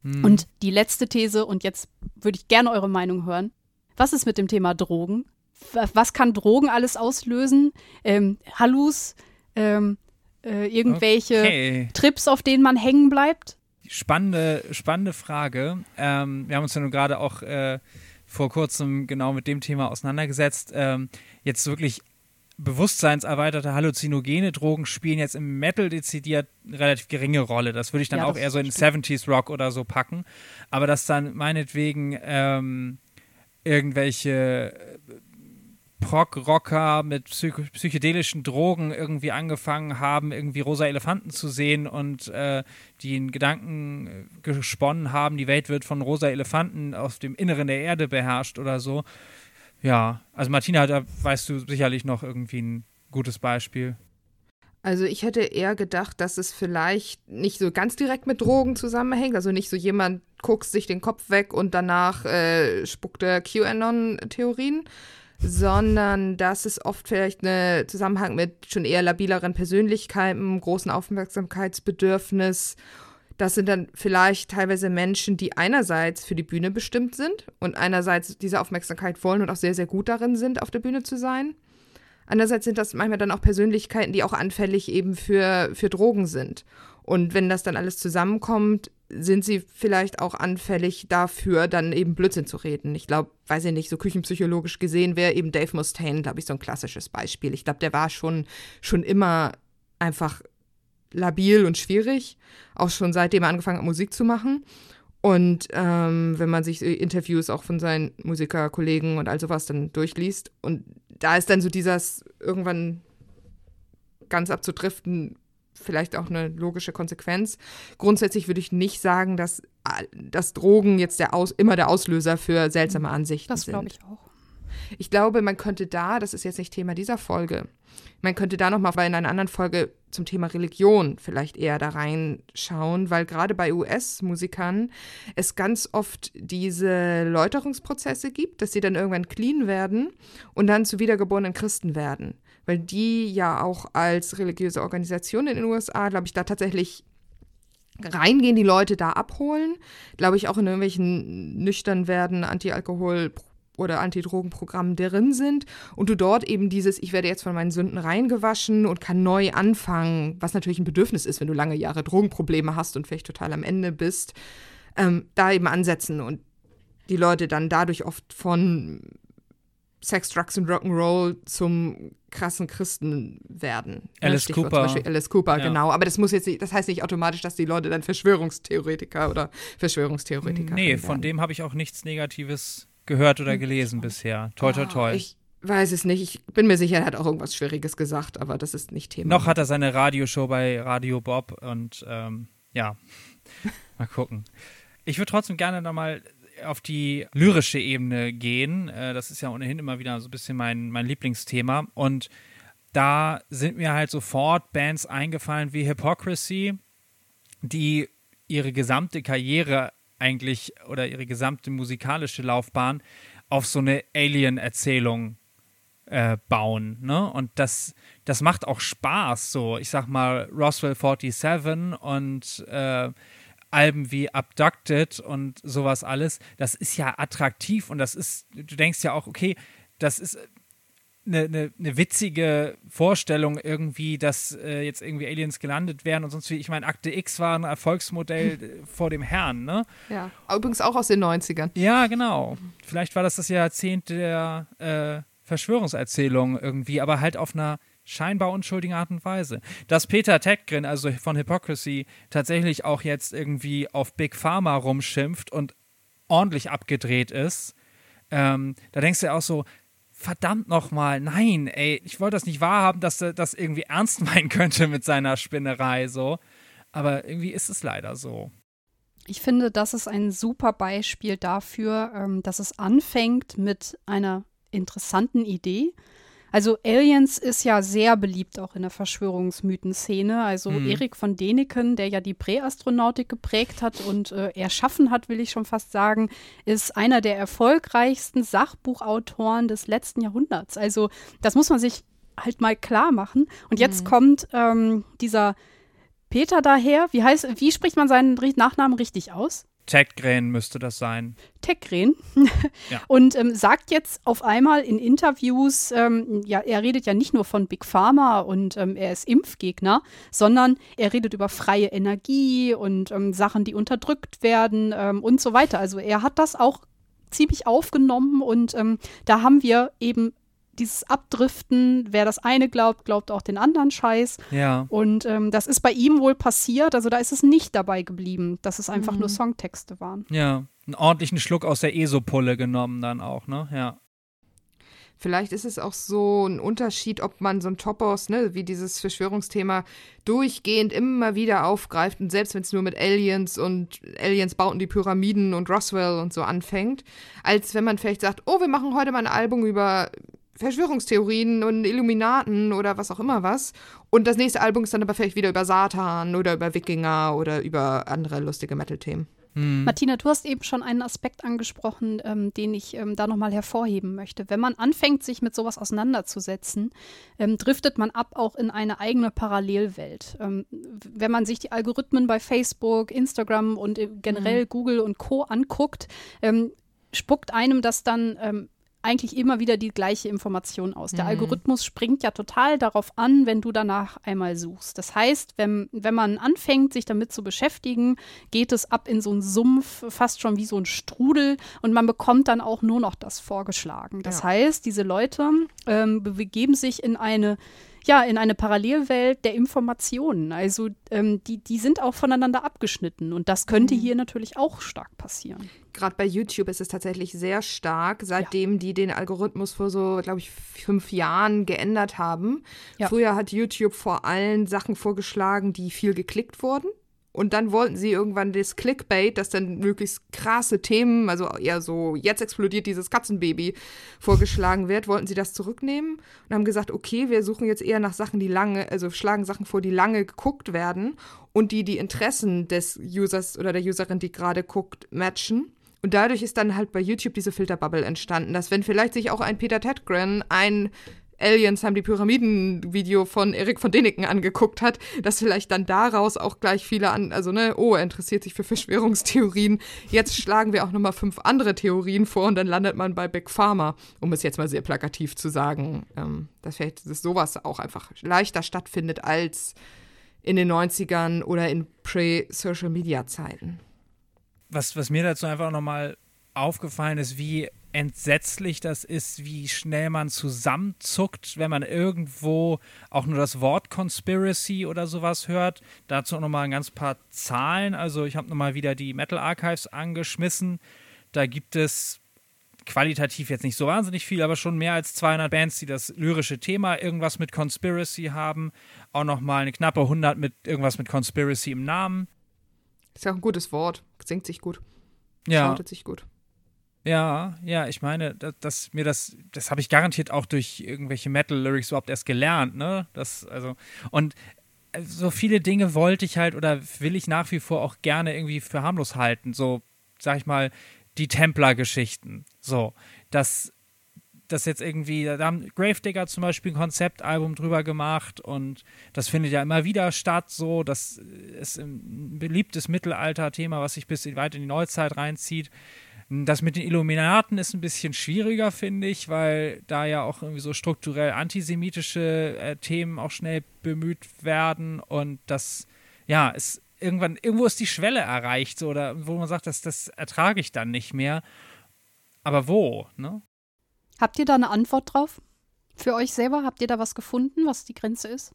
Mhm. Und die letzte These, und jetzt würde ich gerne eure Meinung hören. Was ist mit dem Thema Drogen? Was kann Drogen alles auslösen? Ähm, Hallus, ähm, äh, irgendwelche okay. Trips, auf denen man hängen bleibt? Spannende, spannende Frage. Ähm, wir haben uns ja nun gerade auch äh, vor kurzem genau mit dem Thema auseinandergesetzt. Ähm, jetzt wirklich bewusstseinserweiterte halluzinogene Drogen spielen jetzt im Metal dezidiert eine relativ geringe Rolle. Das würde ich dann ja, auch eher so in stimmt. 70s Rock oder so packen. Aber dass dann meinetwegen ähm, irgendwelche Prog-Rocker mit psych psychedelischen Drogen irgendwie angefangen haben, irgendwie rosa Elefanten zu sehen und äh, die in Gedanken äh, gesponnen haben, die Welt wird von rosa Elefanten aus dem Inneren der Erde beherrscht oder so. Ja, also Martina, da weißt du sicherlich noch irgendwie ein gutes Beispiel. Also ich hätte eher gedacht, dass es vielleicht nicht so ganz direkt mit Drogen zusammenhängt. Also nicht so jemand guckt sich den Kopf weg und danach äh, spuckt er QAnon-Theorien, sondern dass es oft vielleicht einen Zusammenhang mit schon eher labileren Persönlichkeiten, großen Aufmerksamkeitsbedürfnis das sind dann vielleicht teilweise Menschen, die einerseits für die Bühne bestimmt sind und einerseits diese Aufmerksamkeit wollen und auch sehr, sehr gut darin sind, auf der Bühne zu sein. Andererseits sind das manchmal dann auch Persönlichkeiten, die auch anfällig eben für, für Drogen sind. Und wenn das dann alles zusammenkommt, sind sie vielleicht auch anfällig dafür, dann eben Blödsinn zu reden. Ich glaube, weiß ich nicht, so küchenpsychologisch gesehen wäre eben Dave Mustaine, glaube ich, so ein klassisches Beispiel. Ich glaube, der war schon, schon immer einfach labil und schwierig, auch schon seitdem er angefangen hat, Musik zu machen. Und ähm, wenn man sich Interviews auch von seinen Musikerkollegen und all sowas dann durchliest, und da ist dann so dieses irgendwann ganz abzudriften, vielleicht auch eine logische Konsequenz. Grundsätzlich würde ich nicht sagen, dass, dass Drogen jetzt der Aus, immer der Auslöser für seltsame Ansichten das sind. Das glaube ich auch. Ich glaube, man könnte da, das ist jetzt nicht Thema dieser Folge, man könnte da nochmal in einer anderen Folge zum Thema Religion vielleicht eher da reinschauen, weil gerade bei US-Musikern es ganz oft diese Läuterungsprozesse gibt, dass sie dann irgendwann clean werden und dann zu wiedergeborenen Christen werden. Weil die ja auch als religiöse Organisation in den USA, glaube ich, da tatsächlich reingehen, die Leute da abholen, glaube ich, auch in irgendwelchen nüchtern werden, Anti-Alkohol- oder Antidrogenprogramm drin sind und du dort eben dieses, ich werde jetzt von meinen Sünden reingewaschen und kann neu anfangen, was natürlich ein Bedürfnis ist, wenn du lange Jahre Drogenprobleme hast und vielleicht total am Ende bist, ähm, da eben ansetzen und die Leute dann dadurch oft von Sex, Drugs und Rock'n'Roll zum krassen Christen werden. Alice Stichwort Cooper. Zum Beispiel Alice Cooper, Ja. genau. Aber das muss jetzt nicht, das heißt nicht automatisch, dass die Leute dann Verschwörungstheoretiker oder Verschwörungstheoretiker Nee, werden. von dem habe ich auch nichts Negatives gehört oder gelesen bisher. Toi, toi, toi. Ich weiß es nicht. Ich bin mir sicher, er hat auch irgendwas Schwieriges gesagt, aber das ist nicht Thema. Noch hat er seine Radioshow bei Radio Bob und ähm, ja, mal gucken. Ich würde trotzdem gerne nochmal auf die lyrische Ebene gehen. Äh, das ist ja ohnehin immer wieder so ein bisschen mein, mein Lieblingsthema. Und da sind mir halt sofort Bands eingefallen wie Hypocrisy, die ihre gesamte Karriere eigentlich oder ihre gesamte musikalische Laufbahn auf so eine Alien-Erzählung äh, bauen. Ne? Und das, das macht auch Spaß. So, ich sag mal, Roswell 47 und äh, Alben wie Abducted und sowas alles, das ist ja attraktiv und das ist, du denkst ja auch, okay, das ist eine, eine, eine witzige Vorstellung irgendwie, dass äh, jetzt irgendwie Aliens gelandet wären und sonst wie. Ich meine, Akte X war ein Erfolgsmodell äh, vor dem Herrn, ne? Ja. Übrigens auch aus den 90ern. Ja, genau. Vielleicht war das das Jahrzehnt der äh, Verschwörungserzählung irgendwie, aber halt auf einer scheinbar unschuldigen Art und Weise. Dass Peter Tedgren, also von Hypocrisy, tatsächlich auch jetzt irgendwie auf Big Pharma rumschimpft und ordentlich abgedreht ist, ähm, da denkst du ja auch so, verdammt nochmal, nein, ey, ich wollte das nicht wahrhaben, dass er das irgendwie ernst meinen könnte mit seiner Spinnerei so. Aber irgendwie ist es leider so. Ich finde, das ist ein super Beispiel dafür, ähm, dass es anfängt mit einer interessanten Idee. Also Aliens ist ja sehr beliebt auch in der Verschwörungsmythen-Szene. Also Mhm. Erik von Däniken, der ja die Präastronautik geprägt hat und äh, erschaffen hat, will ich schon fast sagen, ist einer der erfolgreichsten Sachbuchautoren des letzten Jahrhunderts. Also das muss man sich halt mal klar machen. Und jetzt kommt ähm, dieser Peter daher. Wie heißt, wie spricht man seinen Nachnamen richtig aus? Tedgren müsste das sein. Tekgren Ja. und ähm, sagt jetzt auf einmal in Interviews, ähm, ja, er redet ja nicht nur von Big Pharma und ähm, er ist Impfgegner, sondern er redet über freie Energie und ähm, Sachen, die unterdrückt werden ähm, und so weiter. Also er hat das auch ziemlich aufgenommen und ähm, da haben wir eben dieses Abdriften, wer das eine glaubt, glaubt auch den anderen Scheiß. Ja. Und ähm, das ist bei ihm wohl passiert. Also da ist es nicht dabei geblieben, dass es einfach nur Songtexte waren. Ja, einen ordentlichen Schluck aus der ESO-Pulle genommen dann auch, ne? Ja. Vielleicht ist es auch so ein Unterschied, ob man so ein Topos, ne, wie dieses Verschwörungsthema, durchgehend immer wieder aufgreift und selbst wenn es nur mit Aliens und Aliens bauten die Pyramiden und Roswell und so anfängt, als wenn man vielleicht sagt, oh, wir machen heute mal ein Album über Verschwörungstheorien und Illuminaten oder was auch immer was. Und das nächste Album ist dann aber vielleicht wieder über Satan oder über Wikinger oder über andere lustige Metal-Themen. Martina, du hast eben schon einen Aspekt angesprochen, ähm, den ich ähm, da nochmal hervorheben möchte. Wenn man anfängt, sich mit sowas auseinanderzusetzen, ähm, driftet man ab auch in eine eigene Parallelwelt. Ähm, wenn man sich die Algorithmen bei Facebook, Instagram und äh, generell Google und Co. anguckt, ähm, spuckt einem das dann ähm, eigentlich immer wieder die gleiche Information aus. Der Algorithmus springt ja total darauf an, wenn du danach einmal suchst. Das heißt, wenn, wenn man anfängt, sich damit zu beschäftigen, geht es ab in so einen Sumpf, fast schon wie so ein Strudel und man bekommt dann auch nur noch das vorgeschlagen. Das Ja. heißt, diese Leute ähm, be- begeben sich in eine ja, in eine Parallelwelt der Informationen. Also ähm, die, die sind auch voneinander abgeschnitten und das könnte hier natürlich auch stark passieren. Gerade bei YouTube ist es tatsächlich sehr stark, seitdem die den Algorithmus vor so, glaube ich, fünf Jahren geändert haben. Ja. Früher hat YouTube vor allem Sachen vorgeschlagen, die viel geklickt wurden. Und dann wollten sie irgendwann das Clickbait, das dann möglichst krasse Themen, also eher so, jetzt explodiert dieses Katzenbaby, vorgeschlagen wird, wollten sie das zurücknehmen und haben gesagt, okay, wir suchen jetzt eher nach Sachen, die lange, also schlagen Sachen vor, die lange geguckt werden und die die Interessen des Users oder der Userin, die gerade guckt, matchen. Und dadurch ist dann halt bei YouTube diese Filterbubble entstanden, dass wenn vielleicht sich auch ein Peter Tedgren ein Aliens haben die Pyramiden-Video von Erik von Däniken angeguckt hat, dass vielleicht dann daraus auch gleich viele an, also ne, oh, er interessiert sich für Verschwörungstheorien. Jetzt schlagen wir auch nochmal fünf andere Theorien vor und dann landet man bei Big Pharma, um es jetzt mal sehr plakativ zu sagen, ähm, dass vielleicht dass sowas auch einfach leichter stattfindet als in den 90ern oder in Pre-Social-Media-Zeiten. was, was mir dazu einfach nochmal aufgefallen ist, wie entsetzlich das ist, wie schnell man zusammenzuckt, wenn man irgendwo auch nur das Wort Conspiracy oder sowas hört. Dazu auch nochmal ein ganz paar Zahlen. Also ich habe nochmal wieder die Metal Archives angeschmissen. Da gibt es qualitativ jetzt nicht so wahnsinnig viel, aber schon mehr als 200 Bands, die das lyrische Thema irgendwas mit Conspiracy haben. Auch nochmal eine knappe 100 mit irgendwas mit Conspiracy im Namen. Ist ja auch ein gutes Wort. Singt sich gut. Ja. Schautet sich gut. Ja, ja, ich meine, dass, dass mir das, das habe ich garantiert auch durch irgendwelche Metal-Lyrics überhaupt erst gelernt, ne? Das, also, und äh, so viele Dinge wollte ich halt oder will ich nach wie vor auch gerne irgendwie für harmlos halten. So, sag ich mal, die Templar-Geschichten. So, dass das jetzt irgendwie, da haben Gravedigger zum Beispiel ein Konzeptalbum drüber gemacht und das findet ja immer wieder statt, so, das ist ein beliebtes Mittelalter-Thema, was sich bis weit in die Neuzeit reinzieht. Das mit den Illuminaten ist ein bisschen schwieriger, finde ich, weil da ja auch irgendwie so strukturell antisemitische äh, Themen auch schnell bemüht werden und das, ja, ist irgendwann, irgendwo ist die Schwelle erreicht, so, oder wo man sagt, das, das ertrage ich dann nicht mehr. Aber wo, ne? Habt ihr da eine Antwort drauf? Für euch selber? Habt ihr da was gefunden, was die Grenze ist?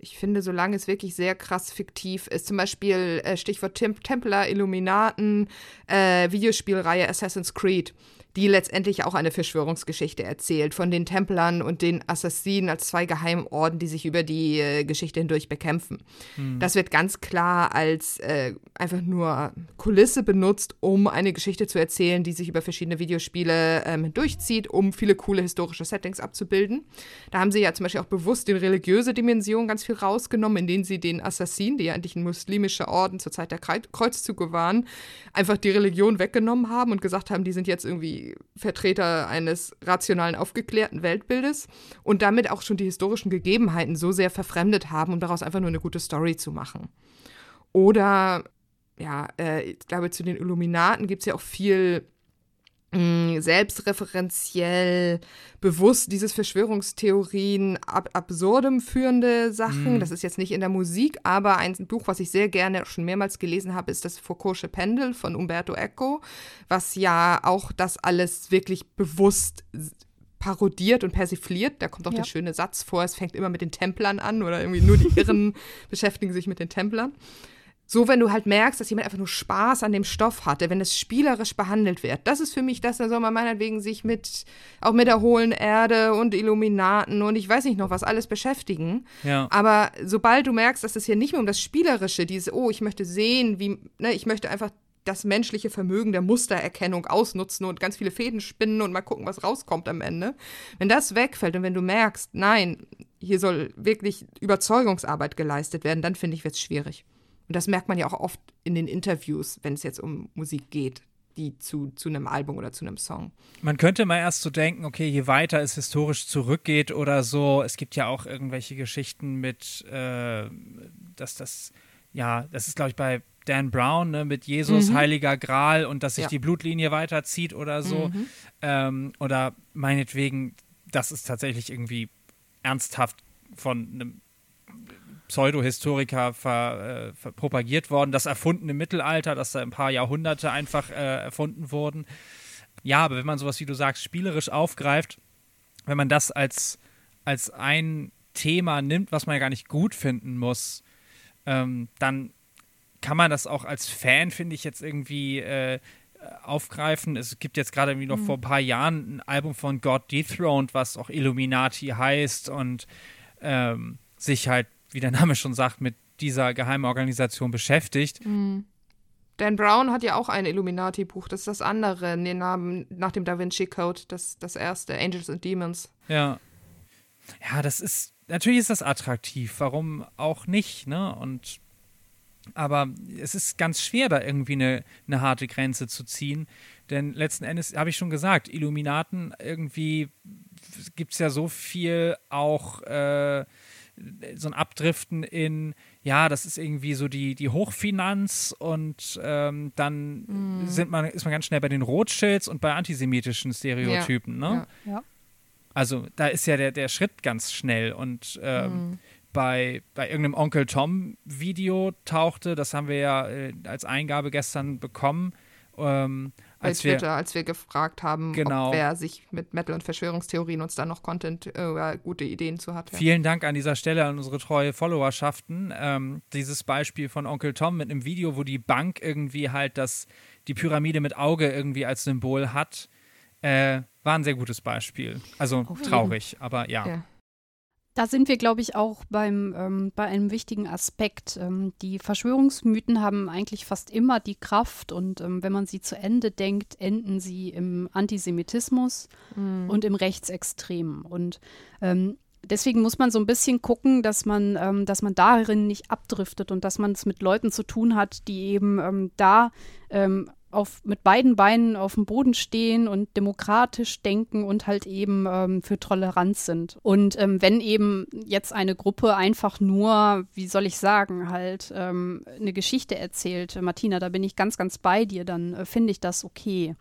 Ich finde, solange es wirklich sehr krass fiktiv ist, zum Beispiel äh, Stichwort Tem Templar, Illuminaten, äh, Videospielreihe Assassin's Creed, die letztendlich auch eine Verschwörungsgeschichte erzählt von den Templern und den Assassinen als zwei Geheimorden, die sich über die äh, Geschichte hindurch bekämpfen. Hm. Das wird ganz klar als äh, einfach nur Kulisse benutzt, um eine Geschichte zu erzählen, die sich über verschiedene Videospiele ähm, durchzieht, um viele coole historische Settings abzubilden. Da haben sie ja zum Beispiel auch bewusst die religiöse Dimension ganz viel rausgenommen, indem sie den Assassinen, die ja eigentlich ein muslimischer Orden zur Zeit der Kreuzzüge waren, einfach die Religion weggenommen haben und gesagt haben, die sind jetzt irgendwie Vertreter eines rationalen, aufgeklärten Weltbildes und damit auch schon die historischen Gegebenheiten so sehr verfremdet haben, um daraus einfach nur eine gute Story zu machen. Oder, ja, äh, ich glaube, zu den Illuminaten gibt es ja auch viel selbstreferenziell, bewusst dieses Verschwörungstheorien ab absurdum führende Sachen. Mm. Das ist jetzt nicht in der Musik, aber ein Buch, was ich sehr gerne schon mehrmals gelesen habe, ist das Foucault'sche Pendel von Umberto Eco, was ja auch das alles wirklich bewusst parodiert und persifliert. Da kommt auch ja. der schöne Satz vor, es fängt immer mit den Templern an oder irgendwie nur die Irren beschäftigen sich mit den Templern. So, wenn du halt merkst, dass jemand einfach nur Spaß an dem Stoff hatte, wenn es spielerisch behandelt wird. Das ist für mich das, da soll man meinetwegen sich mit, auch mit der hohlen Erde und Illuminaten und ich weiß nicht noch was alles beschäftigen. Ja. Aber sobald du merkst, dass es hier nicht mehr um das Spielerische, dieses, oh, ich möchte sehen, wie, ne, ich möchte einfach das menschliche Vermögen der Mustererkennung ausnutzen und ganz viele Fäden spinnen und mal gucken, was rauskommt am Ende. Wenn das wegfällt und wenn du merkst, nein, hier soll wirklich Überzeugungsarbeit geleistet werden, dann finde ich, wird es schwierig. Und das merkt man ja auch oft in den Interviews, wenn es jetzt um Musik geht, die zu, zu einem Album oder zu einem Song. Man könnte mal erst so denken, okay, je weiter es historisch zurückgeht oder so, es gibt ja auch irgendwelche Geschichten mit, äh, dass das, ja, das ist, glaube ich, bei Dan Brown ne, mit Jesus, mhm. Heiliger Gral und dass sich ja. die Blutlinie weiterzieht oder so. Mhm. Ähm, oder meinetwegen, das ist tatsächlich irgendwie ernsthaft von einem Pseudohistoriker ver, äh, ver propagiert worden, das erfundene Mittelalter, dass da ein paar Jahrhunderte einfach äh, erfunden wurden. Ja, aber wenn man sowas, wie du sagst, spielerisch aufgreift, wenn man das als, als ein Thema nimmt, was man ja gar nicht gut finden muss, ähm, dann kann man das auch als Fan, finde ich, jetzt irgendwie äh, aufgreifen. Es gibt jetzt gerade irgendwie noch mhm. vor ein paar Jahren ein Album von God Dethroned, was auch Illuminati heißt und ähm, sich halt wie der Name schon sagt, mit dieser Geheimorganisation beschäftigt. Mhm. Dan Brown hat ja auch ein Illuminati-Buch, das ist das andere, den Namen nach dem Da Vinci Code, das, das erste, Angels and Demons. Ja. Ja, das ist, natürlich ist das attraktiv, warum auch nicht, ne? Und aber es ist ganz schwer, da irgendwie eine, eine harte Grenze zu ziehen. Denn letzten Endes, habe ich schon gesagt, Illuminaten irgendwie gibt es ja so viel auch äh, so ein Abdriften in, ja, das ist irgendwie so die, die Hochfinanz und ähm, dann mm. sind man, ist man ganz schnell bei den Rothschilds und bei antisemitischen Stereotypen, ja. ne? Ja. ja. Also da ist ja der, der Schritt ganz schnell und ähm, mm. bei, bei irgendeinem Onkel Tom Video tauchte, das haben wir ja äh, als Eingabe gestern bekommen, ähm, bei Twitter, wir, als wir gefragt haben, genau. ob wer sich mit Metal und Verschwörungstheorien uns da noch Content äh, gute Ideen zu hat. Ja. Vielen Dank an dieser Stelle an unsere treue Followerschaften. Ähm, dieses Beispiel von Onkel Tom mit einem Video, wo die Bank irgendwie halt das, die Pyramide mit Auge irgendwie als Symbol hat, äh, war ein sehr gutes Beispiel. Also traurig, aber ja. ja. Da sind wir, glaube ich, auch beim, ähm, bei einem wichtigen Aspekt. Ähm, die Verschwörungsmythen haben eigentlich fast immer die Kraft und ähm, wenn man sie zu Ende denkt, enden sie im Antisemitismus mhm. und im Rechtsextremen. Und ähm, deswegen muss man so ein bisschen gucken, dass man, ähm, dass man darin nicht abdriftet und dass man es mit Leuten zu tun hat, die eben ähm, da auf, mit beiden Beinen auf dem Boden stehen und demokratisch denken und halt eben ähm, für Toleranz sind. Und ähm, wenn eben jetzt eine Gruppe einfach nur, wie soll ich sagen, halt ähm, eine Geschichte erzählt, Martina, da bin ich ganz, ganz bei dir, dann äh, finde ich das okay.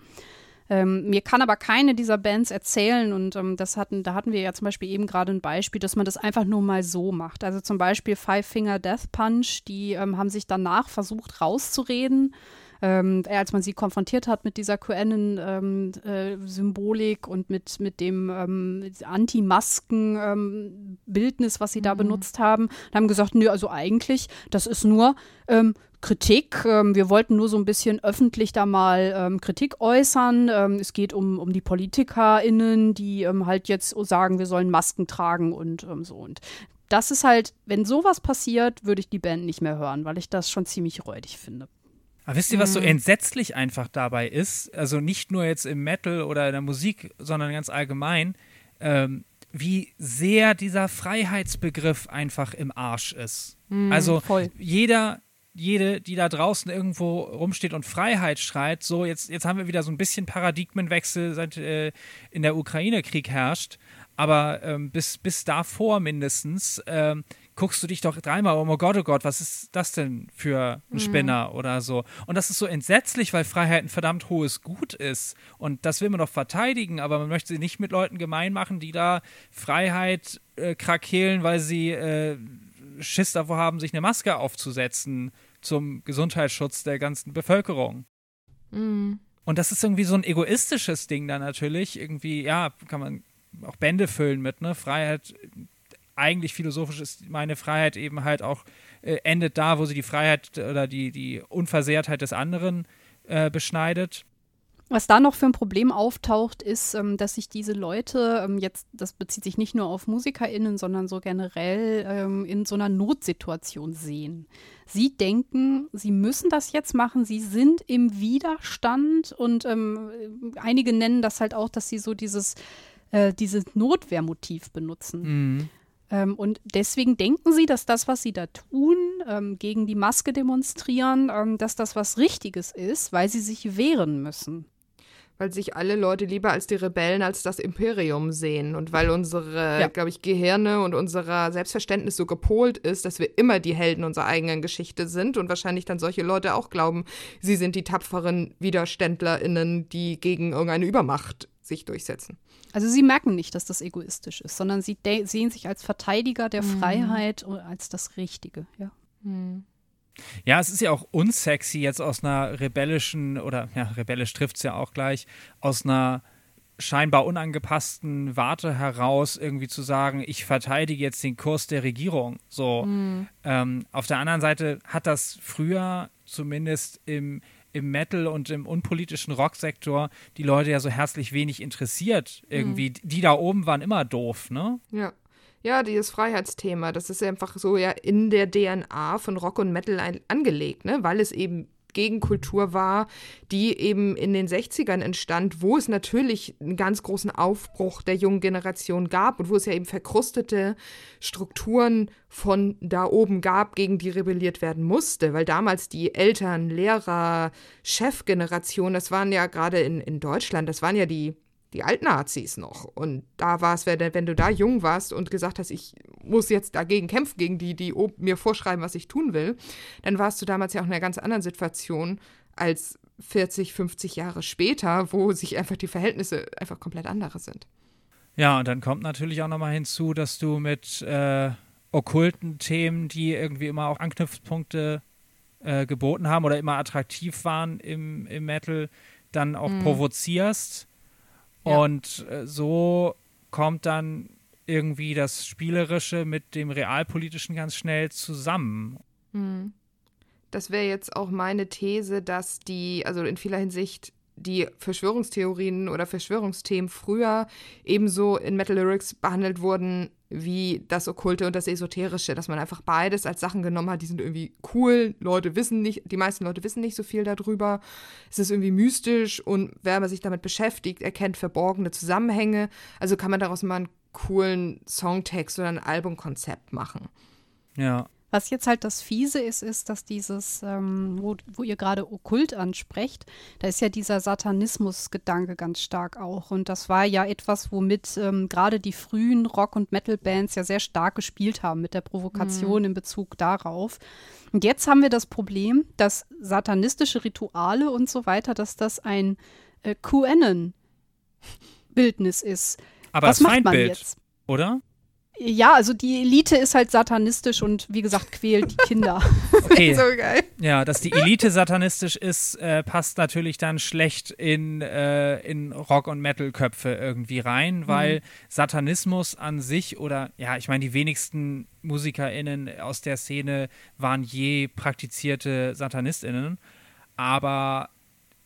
Ähm, mir kann aber keine dieser Bands erzählen und ähm, das hatten, da hatten wir ja zum Beispiel eben gerade ein Beispiel, dass man das einfach nur mal so macht. Also zum Beispiel Five Finger Death Punch, die ähm, haben sich danach versucht rauszureden ähm, als man sie konfrontiert hat mit dieser QAnon-Symbolik ähm, äh, und mit, mit dem ähm, Anti-Masken-Bildnis, ähm, was sie da mhm. benutzt haben, und haben gesagt, nö, also eigentlich, das ist nur ähm, Kritik. Ähm, wir wollten nur so ein bisschen öffentlich da mal Kritik äußern. Es geht um, um die PolitikerInnen, die halt jetzt sagen, wir sollen Masken tragen und so. Und das ist halt, wenn sowas passiert, würde ich die Band nicht mehr hören, weil ich das schon ziemlich räudig finde. Aber wisst ihr, was so mhm. entsetzlich einfach dabei ist? Also nicht nur jetzt im Metal oder in der Musik, sondern ganz allgemein, ähm, wie sehr dieser Freiheitsbegriff einfach im Arsch ist. Mhm, also voll. jeder, jede, die da draußen irgendwo rumsteht und Freiheit schreit, so jetzt, jetzt haben wir wieder so ein bisschen Paradigmenwechsel, seit äh, in der Ukraine Krieg herrscht. Aber ähm, bis, bis davor mindestens ähm, guckst du dich doch dreimal, oh Gott, oh Gott, was ist das denn für ein mhm. Spinner mhm. oder so. Und das ist so entsetzlich, weil Freiheit ein verdammt hohes Gut ist. Und das will man doch verteidigen, aber man möchte sie nicht mit Leuten gemein machen, die da Freiheit äh, krakeelen, weil sie äh, Schiss davor haben, sich eine Maske aufzusetzen zum Gesundheitsschutz der ganzen Bevölkerung. Mhm. Und das ist irgendwie so ein egoistisches Ding dann natürlich. Irgendwie, ja, kann man auch Bände füllen mit, ne? Freiheit eigentlich philosophisch ist meine Freiheit eben halt auch äh, endet da, wo sie die Freiheit oder die, die Unversehrtheit des anderen äh, beschneidet. Was da noch für ein Problem auftaucht, ist, ähm, dass sich diese Leute ähm, jetzt, das bezieht sich nicht nur auf MusikerInnen, sondern so generell ähm, in so einer Notsituation sehen. Sie denken, sie müssen das jetzt machen, sie sind im Widerstand und ähm, einige nennen das halt auch, dass sie so dieses, äh, dieses Notwehrmotiv benutzen. Mhm. Ähm, und deswegen denken sie, dass das, was sie da tun, ähm, gegen die Maske demonstrieren, ähm, dass das was Richtiges ist, weil sie sich wehren müssen. Weil sich alle Leute lieber als die Rebellen als das Imperium sehen und weil unsere, ja. glaube ich, Gehirne und unser Selbstverständnis so gepolt ist, dass wir immer die Helden unserer eigenen Geschichte sind und wahrscheinlich dann solche Leute auch glauben, sie sind die tapferen WiderständlerInnen, die gegen irgendeine Übermacht sich durchsetzen. Also sie merken nicht, dass das egoistisch ist, sondern sie sehen sich als Verteidiger der mhm. Freiheit und als das Richtige, ja. Mhm. Ja, es ist ja auch unsexy, jetzt aus einer rebellischen, oder ja, rebellisch trifft es ja auch gleich, aus einer scheinbar unangepassten Warte heraus irgendwie zu sagen, ich verteidige jetzt den Kurs der Regierung. So. Mhm. Ähm, auf der anderen Seite hat das früher zumindest im im Metal und im unpolitischen Rocksektor die Leute ja so herzlich wenig interessiert. Irgendwie, mhm. die da oben waren immer doof, ne? Ja. Ja, dieses Freiheitsthema, das ist einfach so ja in der DNA von Rock und Metal ein, angelegt, ne? Weil es eben Gegenkultur war, die eben in den 60ern entstand, wo es natürlich einen ganz großen Aufbruch der jungen Generation gab und wo es ja eben verkrustete Strukturen von da oben gab, gegen die rebelliert werden musste, weil damals die Eltern, Lehrer, Chefgeneration, das waren ja gerade in, in Deutschland, das waren ja die die Altnazis noch. Und da war es, wenn du da jung warst und gesagt hast, ich muss jetzt dagegen kämpfen, gegen die, die mir vorschreiben, was ich tun will, dann warst du damals ja auch in einer ganz anderen Situation als 40, 50 Jahre später, wo sich einfach die Verhältnisse einfach komplett andere sind. Ja, und dann kommt natürlich auch nochmal hinzu, dass du mit äh, okkulten Themen, die irgendwie immer auch Anknüpfpunkte äh, geboten haben oder immer attraktiv waren im, im Metal, dann auch mhm. provozierst. Ja. Und äh, so kommt dann irgendwie das Spielerische mit dem Realpolitischen ganz schnell zusammen. Mhm. Das wäre jetzt auch meine These, dass die, also in vieler Hinsicht die Verschwörungstheorien oder Verschwörungsthemen früher ebenso in Metal Lyrics behandelt wurden wie das Okkulte und das Esoterische, dass man einfach beides als Sachen genommen hat, die sind irgendwie cool, Leute wissen nicht, die meisten Leute wissen nicht so viel darüber, es ist irgendwie mystisch und wer sich damit beschäftigt, erkennt verborgene Zusammenhänge, also kann man daraus mal einen coolen Songtext oder ein Albumkonzept machen. Ja, was jetzt halt das Fiese ist, ist, dass dieses, ähm, wo, wo ihr gerade okkult ansprecht, da ist ja dieser Satanismus-Gedanke ganz stark auch. Und das war ja etwas, womit ähm, gerade die frühen Rock- und Metal-Bands ja sehr stark gespielt haben, mit der Provokation mhm. in Bezug darauf. Und jetzt haben wir das Problem, dass satanistische Rituale und so weiter, dass das ein äh, QAnon-Bildnis ist. Aber Was das macht Feindbild, man jetzt? Oder? Ja, also die Elite ist halt satanistisch und wie gesagt quält die Kinder. Okay. so geil. Ja, dass die Elite satanistisch ist, äh, passt natürlich dann schlecht in, äh, in Rock- und Metal-Köpfe irgendwie rein, weil mhm. Satanismus an sich oder ja, ich meine, die wenigsten MusikerInnen aus der Szene waren je praktizierte SatanistInnen, aber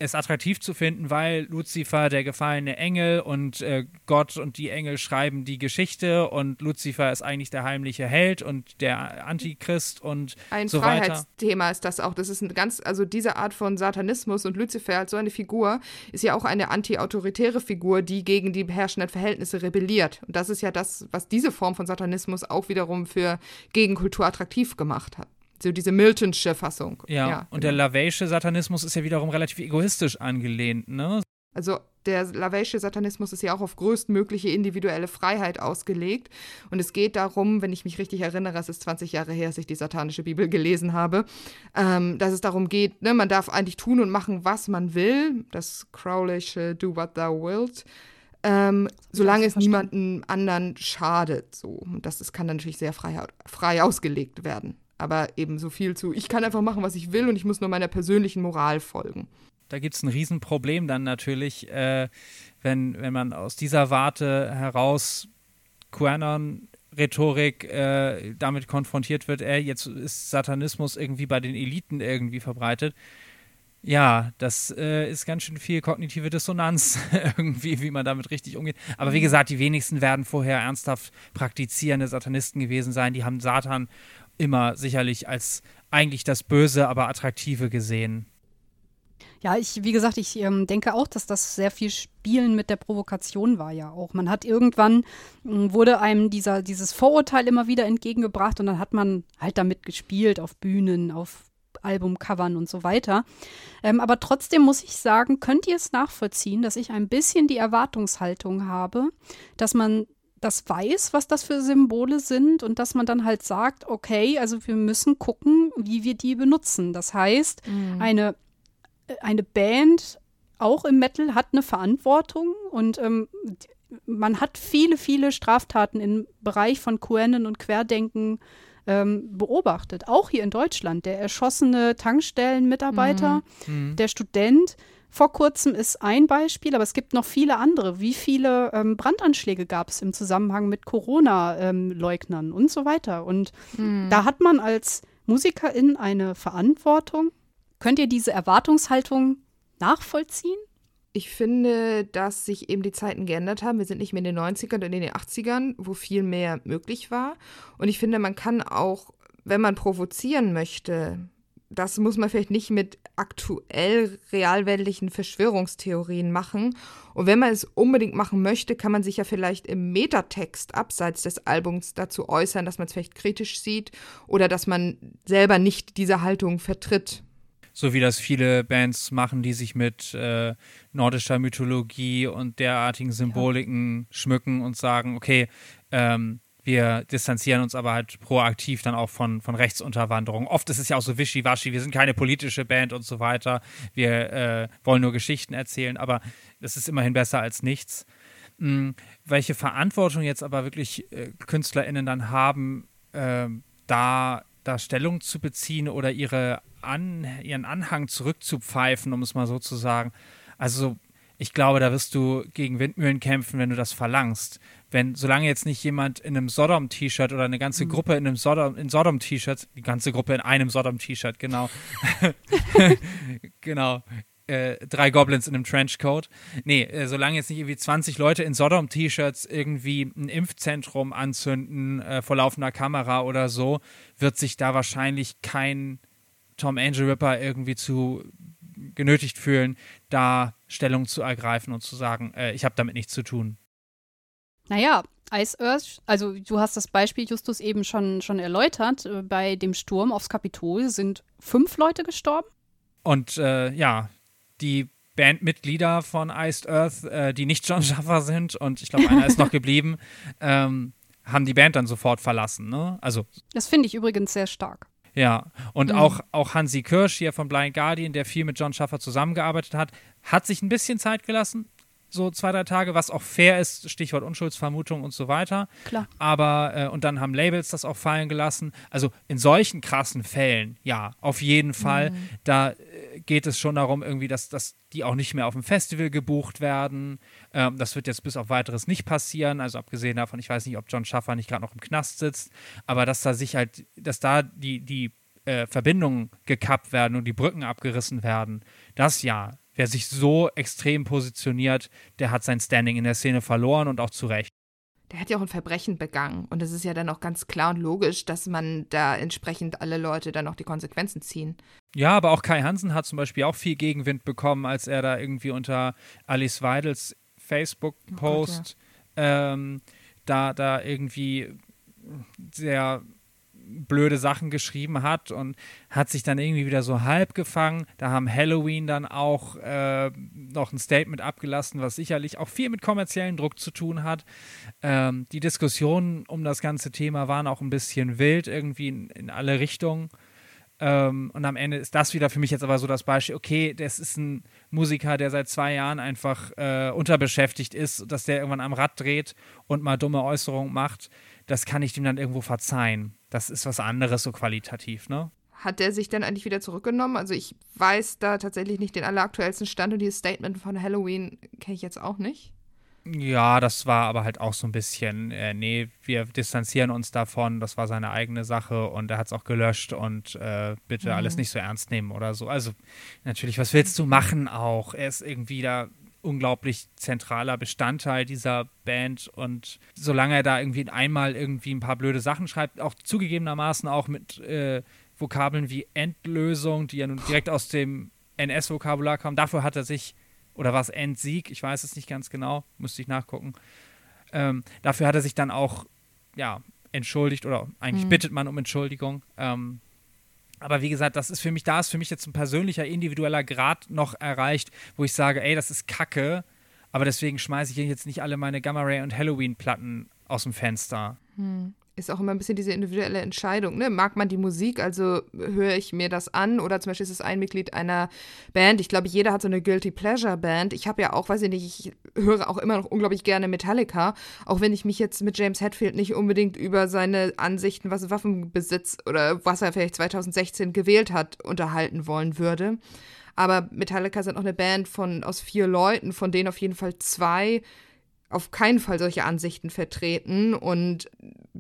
es attraktiv zu finden, weil Luzifer der gefallene Engel und äh, Gott und die Engel schreiben die Geschichte und Luzifer ist eigentlich der heimliche Held und der Antichrist und ein so Freiheitsthema ist das auch. Das ist ein ganz, also diese Art von Satanismus und Luzifer als so eine Figur ist ja auch eine anti-autoritäre Figur, die gegen die herrschenden Verhältnisse rebelliert. Und das ist ja das, was diese Form von Satanismus auch wiederum für Gegenkultur attraktiv gemacht hat so diese Miltonsche Fassung. Ja, ja und genau. der Laveische Satanismus ist ja wiederum relativ egoistisch angelehnt, ne? Also der Laveische Satanismus ist ja auch auf größtmögliche individuelle Freiheit ausgelegt. Und es geht darum, wenn ich mich richtig erinnere, es ist 20 Jahre her, dass ich die satanische Bibel gelesen habe, ähm, dass es darum geht, ne, man darf eigentlich tun und machen, was man will. Das Crowlische Do What Thou Wilt. Ähm, solange es niemandem anderen schadet. So. Und das, das kann dann natürlich sehr frei, frei ausgelegt werden aber eben so viel zu, ich kann einfach machen, was ich will und ich muss nur meiner persönlichen Moral folgen. Da gibt es ein Riesenproblem dann natürlich, äh, wenn, wenn man aus dieser Warte heraus QAnon Rhetorik äh, damit konfrontiert wird, ey, jetzt ist Satanismus irgendwie bei den Eliten irgendwie verbreitet. Ja, das äh, ist ganz schön viel kognitive Dissonanz irgendwie, wie man damit richtig umgeht. Aber wie mhm. gesagt, die wenigsten werden vorher ernsthaft praktizierende Satanisten gewesen sein. Die haben Satan immer sicherlich als eigentlich das Böse, aber Attraktive gesehen. Ja, ich, wie gesagt, ich ähm, denke auch, dass das sehr viel Spielen mit der Provokation war ja auch. Man hat irgendwann, äh, wurde einem dieser, dieses Vorurteil immer wieder entgegengebracht und dann hat man halt damit gespielt auf Bühnen, auf Albumcovern und so weiter. Ähm, aber trotzdem muss ich sagen, könnt ihr es nachvollziehen, dass ich ein bisschen die Erwartungshaltung habe, dass man das weiß, was das für Symbole sind und dass man dann halt sagt, okay, also wir müssen gucken, wie wir die benutzen. Das heißt, mhm. eine, äh, eine Band, auch im Metal, hat eine Verantwortung und ähm, man hat viele, viele Straftaten im Bereich von QAnon und Querdenken ähm, beobachtet. Auch hier in Deutschland. Der erschossene Tankstellenmitarbeiter, mhm. der Student, vor kurzem ist ein Beispiel, aber es gibt noch viele andere. Wie viele ähm, Brandanschläge gab es im Zusammenhang mit Corona-Leugnern ähm, und so weiter? Und mhm. da hat man als Musikerin eine Verantwortung. Könnt ihr diese Erwartungshaltung nachvollziehen? Ich finde, dass sich eben die Zeiten geändert haben. Wir sind nicht mehr in den 90ern und in den 80ern, wo viel mehr möglich war. Und ich finde, man kann auch, wenn man provozieren möchte, das muss man vielleicht nicht mit aktuell realweltlichen Verschwörungstheorien machen. Und wenn man es unbedingt machen möchte, kann man sich ja vielleicht im Metatext abseits des Albums dazu äußern, dass man es vielleicht kritisch sieht oder dass man selber nicht diese Haltung vertritt. So wie das viele Bands machen, die sich mit äh, nordischer Mythologie und derartigen Symboliken ja. schmücken und sagen, okay, ähm, wir distanzieren uns aber halt proaktiv dann auch von, von Rechtsunterwanderung. Oft ist es ja auch so wischiwaschi, wir sind keine politische Band und so weiter. Wir äh, wollen nur Geschichten erzählen, aber das ist immerhin besser als nichts. Hm, welche Verantwortung jetzt aber wirklich äh, KünstlerInnen dann haben, äh, da, da Stellung zu beziehen oder ihre An, ihren Anhang zurückzupfeifen, um es mal so zu sagen. Also ich glaube, da wirst du gegen Windmühlen kämpfen, wenn du das verlangst. Wenn, solange jetzt nicht jemand in einem Sodom-T-Shirt oder eine ganze mhm. Gruppe in einem Sodom, in Sodom-T-Shirt, die ganze Gruppe in einem Sodom-T-Shirt, genau. genau. Äh, drei Goblins in einem Trenchcoat. Nee, äh, solange jetzt nicht irgendwie 20 Leute in Sodom-T-Shirts irgendwie ein Impfzentrum anzünden äh, vor laufender Kamera oder so, wird sich da wahrscheinlich kein Tom Angel Ripper irgendwie zu genötigt fühlen, da Stellung zu ergreifen und zu sagen, äh, ich habe damit nichts zu tun. Naja, Ice Earth, also du hast das Beispiel Justus eben schon, schon erläutert. Äh, bei dem Sturm aufs Kapitol sind fünf Leute gestorben. Und äh, ja, die Bandmitglieder von Iced Earth, äh, die nicht John Schaffer sind, und ich glaube, einer ist noch geblieben, ähm, haben die Band dann sofort verlassen. Ne? Also, das finde ich übrigens sehr stark. Ja, und mhm. auch, auch Hansi Kirsch hier von Blind Guardian, der viel mit John Schaffer zusammengearbeitet hat, hat sich ein bisschen Zeit gelassen, so zwei, drei Tage, was auch fair ist, Stichwort Unschuldsvermutung und so weiter. Klar. Aber, äh, und dann haben Labels das auch fallen gelassen. Also in solchen krassen Fällen, ja, auf jeden Fall. Mhm. Da äh, geht es schon darum, irgendwie, dass, dass die auch nicht mehr auf dem Festival gebucht werden. Ähm, das wird jetzt bis auf weiteres nicht passieren. Also abgesehen davon, ich weiß nicht, ob John Schaffer nicht gerade noch im Knast sitzt, aber dass da sich halt, dass da die, die äh, Verbindungen gekappt werden und die Brücken abgerissen werden, das ja, wer sich so extrem positioniert, der hat sein Standing in der Szene verloren und auch zu Recht. Der hat ja auch ein Verbrechen begangen. Und es ist ja dann auch ganz klar und logisch, dass man da entsprechend alle Leute dann auch die Konsequenzen ziehen. Ja, aber auch Kai Hansen hat zum Beispiel auch viel Gegenwind bekommen, als er da irgendwie unter Alice Weidels Facebook-Post oh ähm, da, da irgendwie sehr blöde Sachen geschrieben hat und hat sich dann irgendwie wieder so halb gefangen. Da haben Halloween dann auch äh, noch ein Statement abgelassen, was sicherlich auch viel mit kommerziellen Druck zu tun hat. Ähm, die Diskussionen um das ganze Thema waren auch ein bisschen wild, irgendwie in, in alle Richtungen. Ähm, und am Ende ist das wieder für mich jetzt aber so das Beispiel, okay, das ist ein Musiker, der seit zwei Jahren einfach äh, unterbeschäftigt ist, dass der irgendwann am Rad dreht und mal dumme Äußerungen macht. Das kann ich dem dann irgendwo verzeihen das ist was anderes so qualitativ, ne? Hat der sich dann eigentlich wieder zurückgenommen? Also ich weiß da tatsächlich nicht den alleraktuellsten Stand und dieses Statement von Halloween kenne ich jetzt auch nicht. Ja, das war aber halt auch so ein bisschen, äh, nee, wir distanzieren uns davon, das war seine eigene Sache und er hat es auch gelöscht und äh, bitte mhm. alles nicht so ernst nehmen oder so. Also natürlich, was willst du machen auch? Er ist irgendwie da unglaublich zentraler Bestandteil dieser Band. Und solange er da irgendwie einmal irgendwie ein paar blöde Sachen schreibt, auch zugegebenermaßen auch mit äh, Vokabeln wie Endlösung, die ja nun direkt aus dem NS-Vokabular kommen, dafür hat er sich, oder war es Endsieg, ich weiß es nicht ganz genau, müsste ich nachgucken, ähm, dafür hat er sich dann auch, ja, entschuldigt oder eigentlich mhm. bittet man um Entschuldigung. Ähm, aber wie gesagt, das ist für mich, da ist für mich jetzt ein persönlicher, individueller Grad noch erreicht, wo ich sage, ey, das ist Kacke, aber deswegen schmeiße ich jetzt nicht alle meine Gamma Ray und Halloween-Platten aus dem Fenster. Hm ist auch immer ein bisschen diese individuelle Entscheidung. Ne? Mag man die Musik, also höre ich mir das an oder zum Beispiel ist es ein Mitglied einer Band. Ich glaube, jeder hat so eine Guilty Pleasure Band. Ich habe ja auch, weiß ich nicht, ich höre auch immer noch unglaublich gerne Metallica, auch wenn ich mich jetzt mit James Hetfield nicht unbedingt über seine Ansichten, was Waffenbesitz oder was er vielleicht 2016 gewählt hat, unterhalten wollen würde. Aber Metallica sind auch eine Band von aus vier Leuten, von denen auf jeden Fall zwei auf keinen Fall solche Ansichten vertreten. Und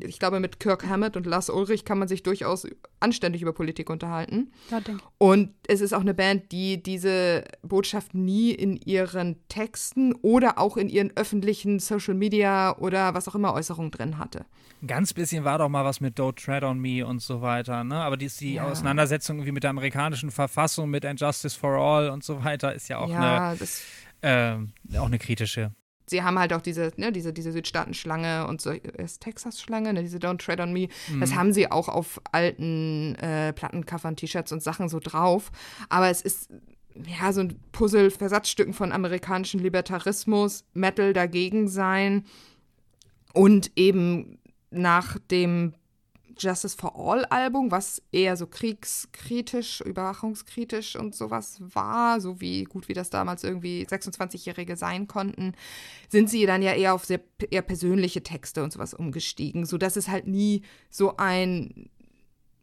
ich glaube, mit Kirk Hammett und Lars Ulrich kann man sich durchaus anständig über Politik unterhalten. Ja, und es ist auch eine Band, die diese Botschaft nie in ihren Texten oder auch in ihren öffentlichen Social Media oder was auch immer Äußerungen drin hatte. Ein ganz bisschen war doch mal was mit Don't Tread on Me und so weiter, ne? Aber die, die ja. Auseinandersetzung irgendwie mit der amerikanischen Verfassung, mit And Justice for All und so weiter, ist ja auch ja, eine. Äh, auch eine kritische sie haben halt auch diese, ne, diese, diese Südstaaten-Schlange und so, ist Texas-Schlange, ne, diese Don't Tread on Me. Mhm. Das haben sie auch auf alten äh, Plattencovern, T-Shirts und Sachen so drauf. Aber es ist ja so ein Puzzle, Versatzstücken von amerikanischen Libertarismus, Metal dagegen sein und eben nach dem Justice for All Album, was eher so kriegskritisch, überwachungskritisch und sowas war, so wie gut wie das damals irgendwie 26-Jährige sein konnten, sind sie dann ja eher auf sehr eher persönliche Texte und sowas umgestiegen, sodass es halt nie so ein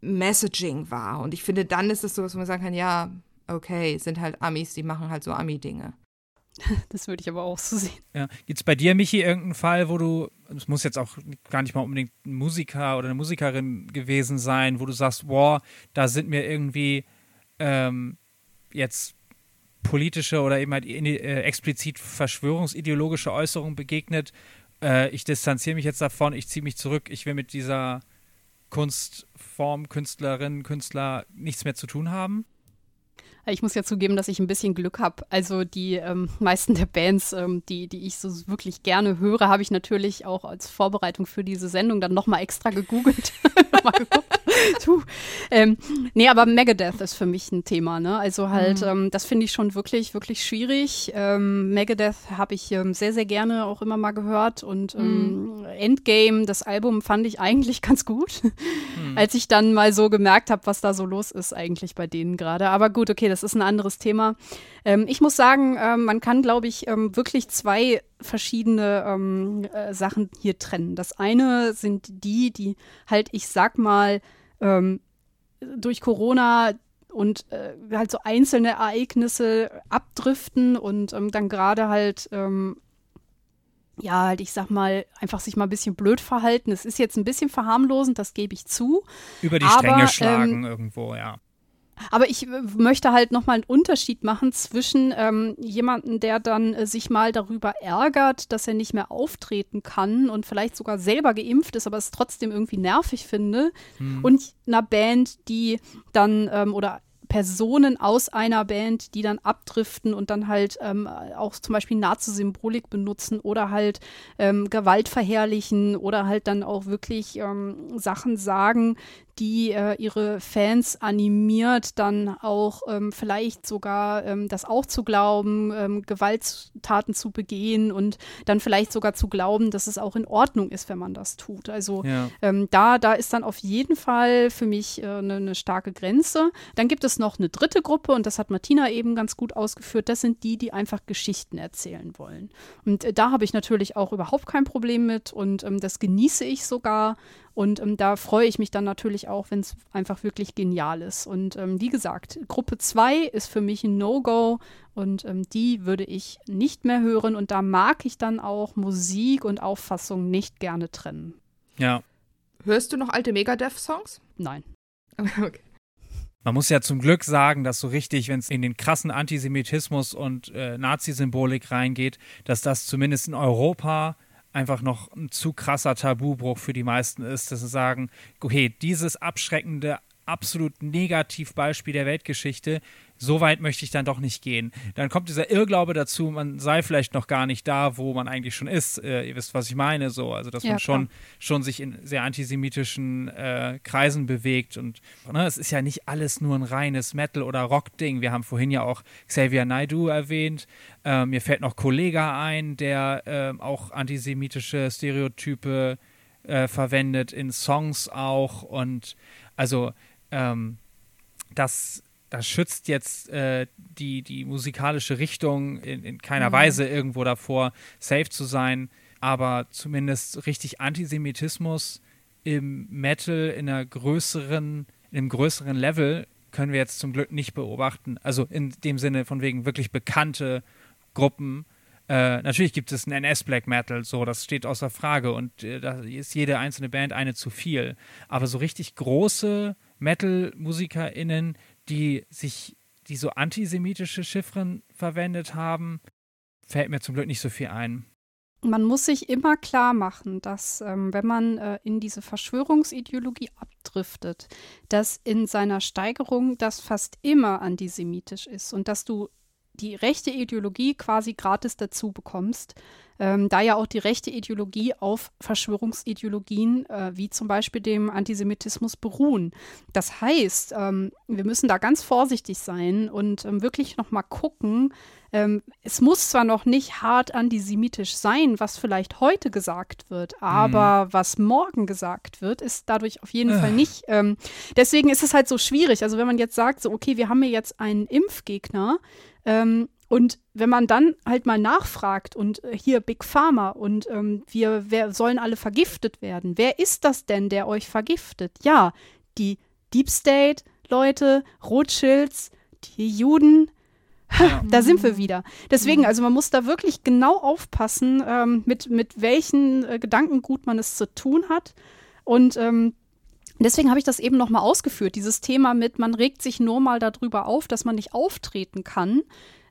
Messaging war. Und ich finde, dann ist es so, dass man sagen kann, ja, okay, sind halt Amis, die machen halt so Ami-Dinge. Das würde ich aber auch so sehen. Ja. Gibt es bei dir, Michi, irgendeinen Fall, wo du, es muss jetzt auch gar nicht mal unbedingt ein Musiker oder eine Musikerin gewesen sein, wo du sagst, wow, da sind mir irgendwie ähm, jetzt politische oder eben halt äh, explizit verschwörungsideologische Äußerungen begegnet. Äh, ich distanziere mich jetzt davon, ich ziehe mich zurück, ich will mit dieser Kunstform, Künstlerin, Künstler nichts mehr zu tun haben? Ich muss ja zugeben, dass ich ein bisschen Glück habe. Also die ähm, meisten der Bands, ähm, die, die ich so wirklich gerne höre, habe ich natürlich auch als Vorbereitung für diese Sendung dann nochmal extra gegoogelt. mal geguckt. ähm, nee, aber Megadeth ist für mich ein Thema, ne? Also halt, mhm. ähm, das finde ich schon wirklich, wirklich schwierig. Ähm, Megadeth habe ich ähm, sehr, sehr gerne auch immer mal gehört und ähm, mhm. Endgame, das Album fand ich eigentlich ganz gut, mhm. als ich dann mal so gemerkt habe, was da so los ist eigentlich bei denen gerade. Aber gut, okay, das ist ein anderes Thema. Ähm, ich muss sagen, ähm, man kann, glaube ich, ähm, wirklich zwei verschiedene ähm, äh, Sachen hier trennen. Das eine sind die, die halt, ich sag mal, ähm, durch Corona und äh, halt so einzelne Ereignisse abdriften und dann gerade halt ja, halt, ich sag mal, einfach sich mal ein bisschen blöd verhalten. Es ist jetzt ein bisschen verharmlosend, das gebe ich zu. Über die Stränge schlagen ähm, irgendwo, ja. Aber ich äh, möchte halt nochmal einen Unterschied machen zwischen ähm, jemandem, der dann äh, sich mal darüber ärgert, dass er nicht mehr auftreten kann und vielleicht sogar selber geimpft ist, aber es trotzdem irgendwie nervig finde, hm. und einer Band, die dann ähm, oder Personen aus einer Band, die dann abdriften und dann halt ähm, auch zum Beispiel Nazi-Symbolik benutzen oder halt ähm, Gewalt verherrlichen oder halt dann auch wirklich ähm, Sachen sagen, die äh, ihre Fans animiert, dann auch ähm, vielleicht sogar ähm, das auch zu glauben, ähm, Gewalttaten zu begehen und dann vielleicht sogar zu glauben, dass es auch in Ordnung ist, wenn man das tut. Also ja. Ähm, da, da ist dann auf jeden Fall für mich eine äh, ne starke Grenze. Dann gibt es noch eine dritte Gruppe und das hat Martina eben ganz gut ausgeführt. Das sind die, die einfach Geschichten erzählen wollen. Und äh, da habe ich natürlich auch überhaupt kein Problem mit und ähm, das genieße ich sogar. Und ähm, da freue ich mich dann natürlich auch, wenn es einfach wirklich genial ist. Und ähm, wie gesagt, Gruppe 2 ist für mich ein No-Go und ähm, die würde ich nicht mehr hören. Und da mag ich dann auch Musik und Auffassung nicht gerne trennen. Ja. Hörst du noch alte Megadeth-Songs? Nein. okay. Man muss ja zum Glück sagen, dass so richtig, wenn es in den krassen Antisemitismus und äh, Nazi-Symbolik reingeht, dass das zumindest in Europa einfach noch ein zu krasser Tabubruch für die meisten ist, dass sie sagen, okay, dieses abschreckende, absolut Negativbeispiel der Weltgeschichte, so weit möchte ich dann doch nicht gehen. Dann kommt dieser Irrglaube dazu, man sei vielleicht noch gar nicht da, wo man eigentlich schon ist. Äh, ihr wisst, was ich meine, so. Also, dass ja, man schon, schon sich in sehr antisemitischen äh, Kreisen bewegt. Und ne, es ist ja nicht alles nur ein reines Metal- oder Rock-Ding. Wir haben vorhin ja auch Xavier Naidu erwähnt. Äh, mir fällt noch Kollega ein, der äh, auch antisemitische Stereotype äh, verwendet, in Songs auch. Und also, ähm, das das schützt jetzt äh, die, die musikalische Richtung in, in keiner mhm. Weise irgendwo davor, safe zu sein. Aber zumindest richtig Antisemitismus im Metal in einer größeren, in einem größeren Level können wir jetzt zum Glück nicht beobachten. Also in dem Sinne von wegen wirklich bekannte Gruppen. Äh, natürlich gibt es ein NS Black Metal, so, das steht außer Frage und äh, da ist jede einzelne Band eine zu viel. Aber so richtig große Metal-MusikerInnen, die sich, die so antisemitische Chiffren verwendet haben, fällt mir zum Glück nicht so viel ein. Man muss sich immer klar machen, dass ähm, wenn man äh, in diese Verschwörungsideologie abdriftet, dass in seiner Steigerung das fast immer antisemitisch ist und dass du die rechte Ideologie quasi gratis dazu bekommst, ähm, da ja auch die rechte Ideologie auf Verschwörungsideologien äh, wie zum Beispiel dem Antisemitismus beruhen. Das heißt, ähm, wir müssen da ganz vorsichtig sein und ähm, wirklich noch mal gucken. Ähm, es muss zwar noch nicht hart antisemitisch sein, was vielleicht heute gesagt wird, aber mhm. was morgen gesagt wird, ist dadurch auf jeden äh. Fall nicht. Ähm, deswegen ist es halt so schwierig. Also wenn man jetzt sagt, so okay, wir haben hier jetzt einen Impfgegner, ähm, und wenn man dann halt mal nachfragt und äh, hier Big Pharma und ähm, wir, wir sollen alle vergiftet werden, wer ist das denn, der euch vergiftet? Ja, die Deep State Leute, Rothschilds, die Juden, Ja. Da sind wir wieder. Deswegen, also man muss da wirklich genau aufpassen, ähm, mit, mit welchen äh, Gedankengut man es zu tun hat. Und ähm, Deswegen habe ich das eben nochmal ausgeführt, dieses Thema mit, man regt sich nur mal darüber auf, dass man nicht auftreten kann.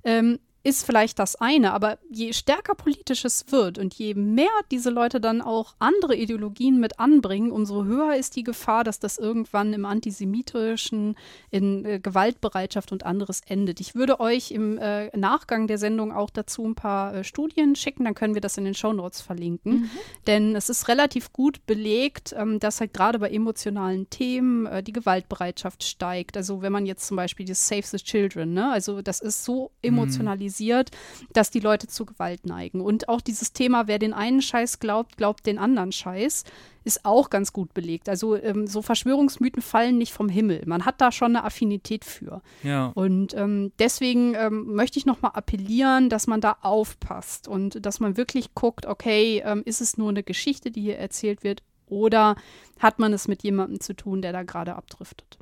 Ähm, ist vielleicht das eine, aber je stärker politisch es wird und je mehr diese Leute dann auch andere Ideologien mit anbringen, umso höher ist die Gefahr, dass das irgendwann im antisemitischen, in äh, Gewaltbereitschaft und anderes endet. Ich würde euch im äh, Nachgang der Sendung auch dazu ein paar äh, Studien schicken, dann können wir das in den Shownotes verlinken. Mhm. Denn es ist relativ gut belegt, ähm, dass halt gerade bei emotionalen Themen äh, die Gewaltbereitschaft steigt. Also wenn man jetzt zum Beispiel das Save the Children, ne? also das ist so emotionalisiert. Mhm normalisiert, dass die Leute zu Gewalt neigen. Und auch dieses Thema, wer den einen Scheiß glaubt, glaubt den anderen Scheiß, ist auch ganz gut belegt. Also ähm, so Verschwörungsmythen fallen nicht vom Himmel. Man hat da schon eine Affinität für. Ja. Und ähm, deswegen ähm, möchte ich nochmal appellieren, dass man da aufpasst und dass man wirklich guckt, okay, ähm, ist es nur eine Geschichte, die hier erzählt wird, oder hat man es mit jemandem zu tun, der da gerade abdriftet?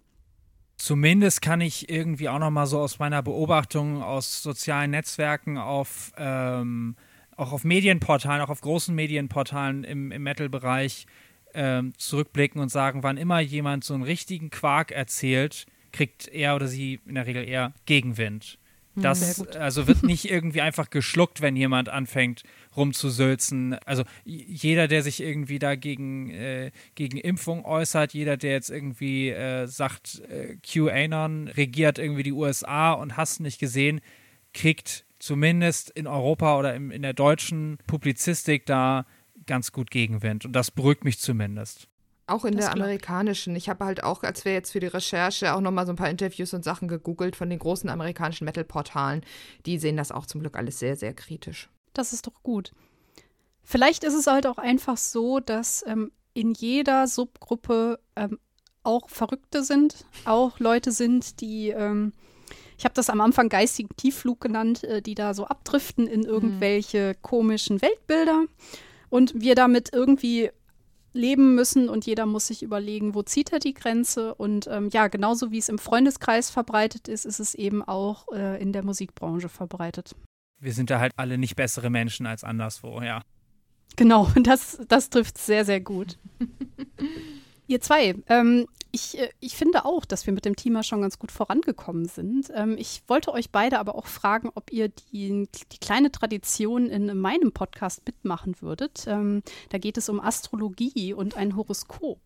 Zumindest kann ich irgendwie auch noch mal so aus meiner Beobachtung aus sozialen Netzwerken auf ähm, auch auf Medienportalen, auch auf großen Medienportalen im, im Metal-Bereich ähm, zurückblicken und sagen, wann immer jemand so einen richtigen Quark erzählt, kriegt er oder sie in der Regel eher Gegenwind. Hm, das also wird nicht irgendwie einfach geschluckt, wenn jemand anfängt rumzusülzen. Also jeder, der sich irgendwie dagegen äh, gegen Impfung äußert, jeder, der jetzt irgendwie äh, sagt, äh, QAnon regiert irgendwie die USA und hast nicht gesehen, kriegt zumindest in Europa oder im, in der deutschen Publizistik da ganz gut Gegenwind. Und das beruhigt mich zumindest. Auch in das der amerikanischen. Ich habe halt auch, als wir jetzt für die Recherche auch nochmal so ein paar Interviews und Sachen gegoogelt von den großen amerikanischen Metal-Portalen. Die sehen das auch zum Glück alles sehr, sehr kritisch. Das ist doch gut. Vielleicht ist es halt auch einfach so, dass ähm, in jeder Subgruppe ähm, auch Verrückte sind, auch Leute sind, die, ähm, ich habe das am Anfang geistigen Tiefflug genannt, äh, die da so abdriften in mhm. irgendwelche mhm. komischen Weltbilder und wir damit irgendwie leben müssen und jeder muss sich überlegen, wo zieht er die Grenze. Und ähm, ja, genauso wie es im Freundeskreis verbreitet ist, ist es eben auch äh, in der Musikbranche verbreitet. Wir sind da halt alle nicht bessere Menschen als anderswo, ja. Genau, das, das trifft sehr, sehr gut. Ihr zwei, ähm, ich, äh, ich finde auch, dass wir mit dem Thema schon ganz gut vorangekommen sind. Ähm, ich wollte euch beide aber auch fragen, ob ihr die, die kleine Tradition in meinem Podcast mitmachen würdet. Ähm, da geht es um Astrologie und ein Horoskop.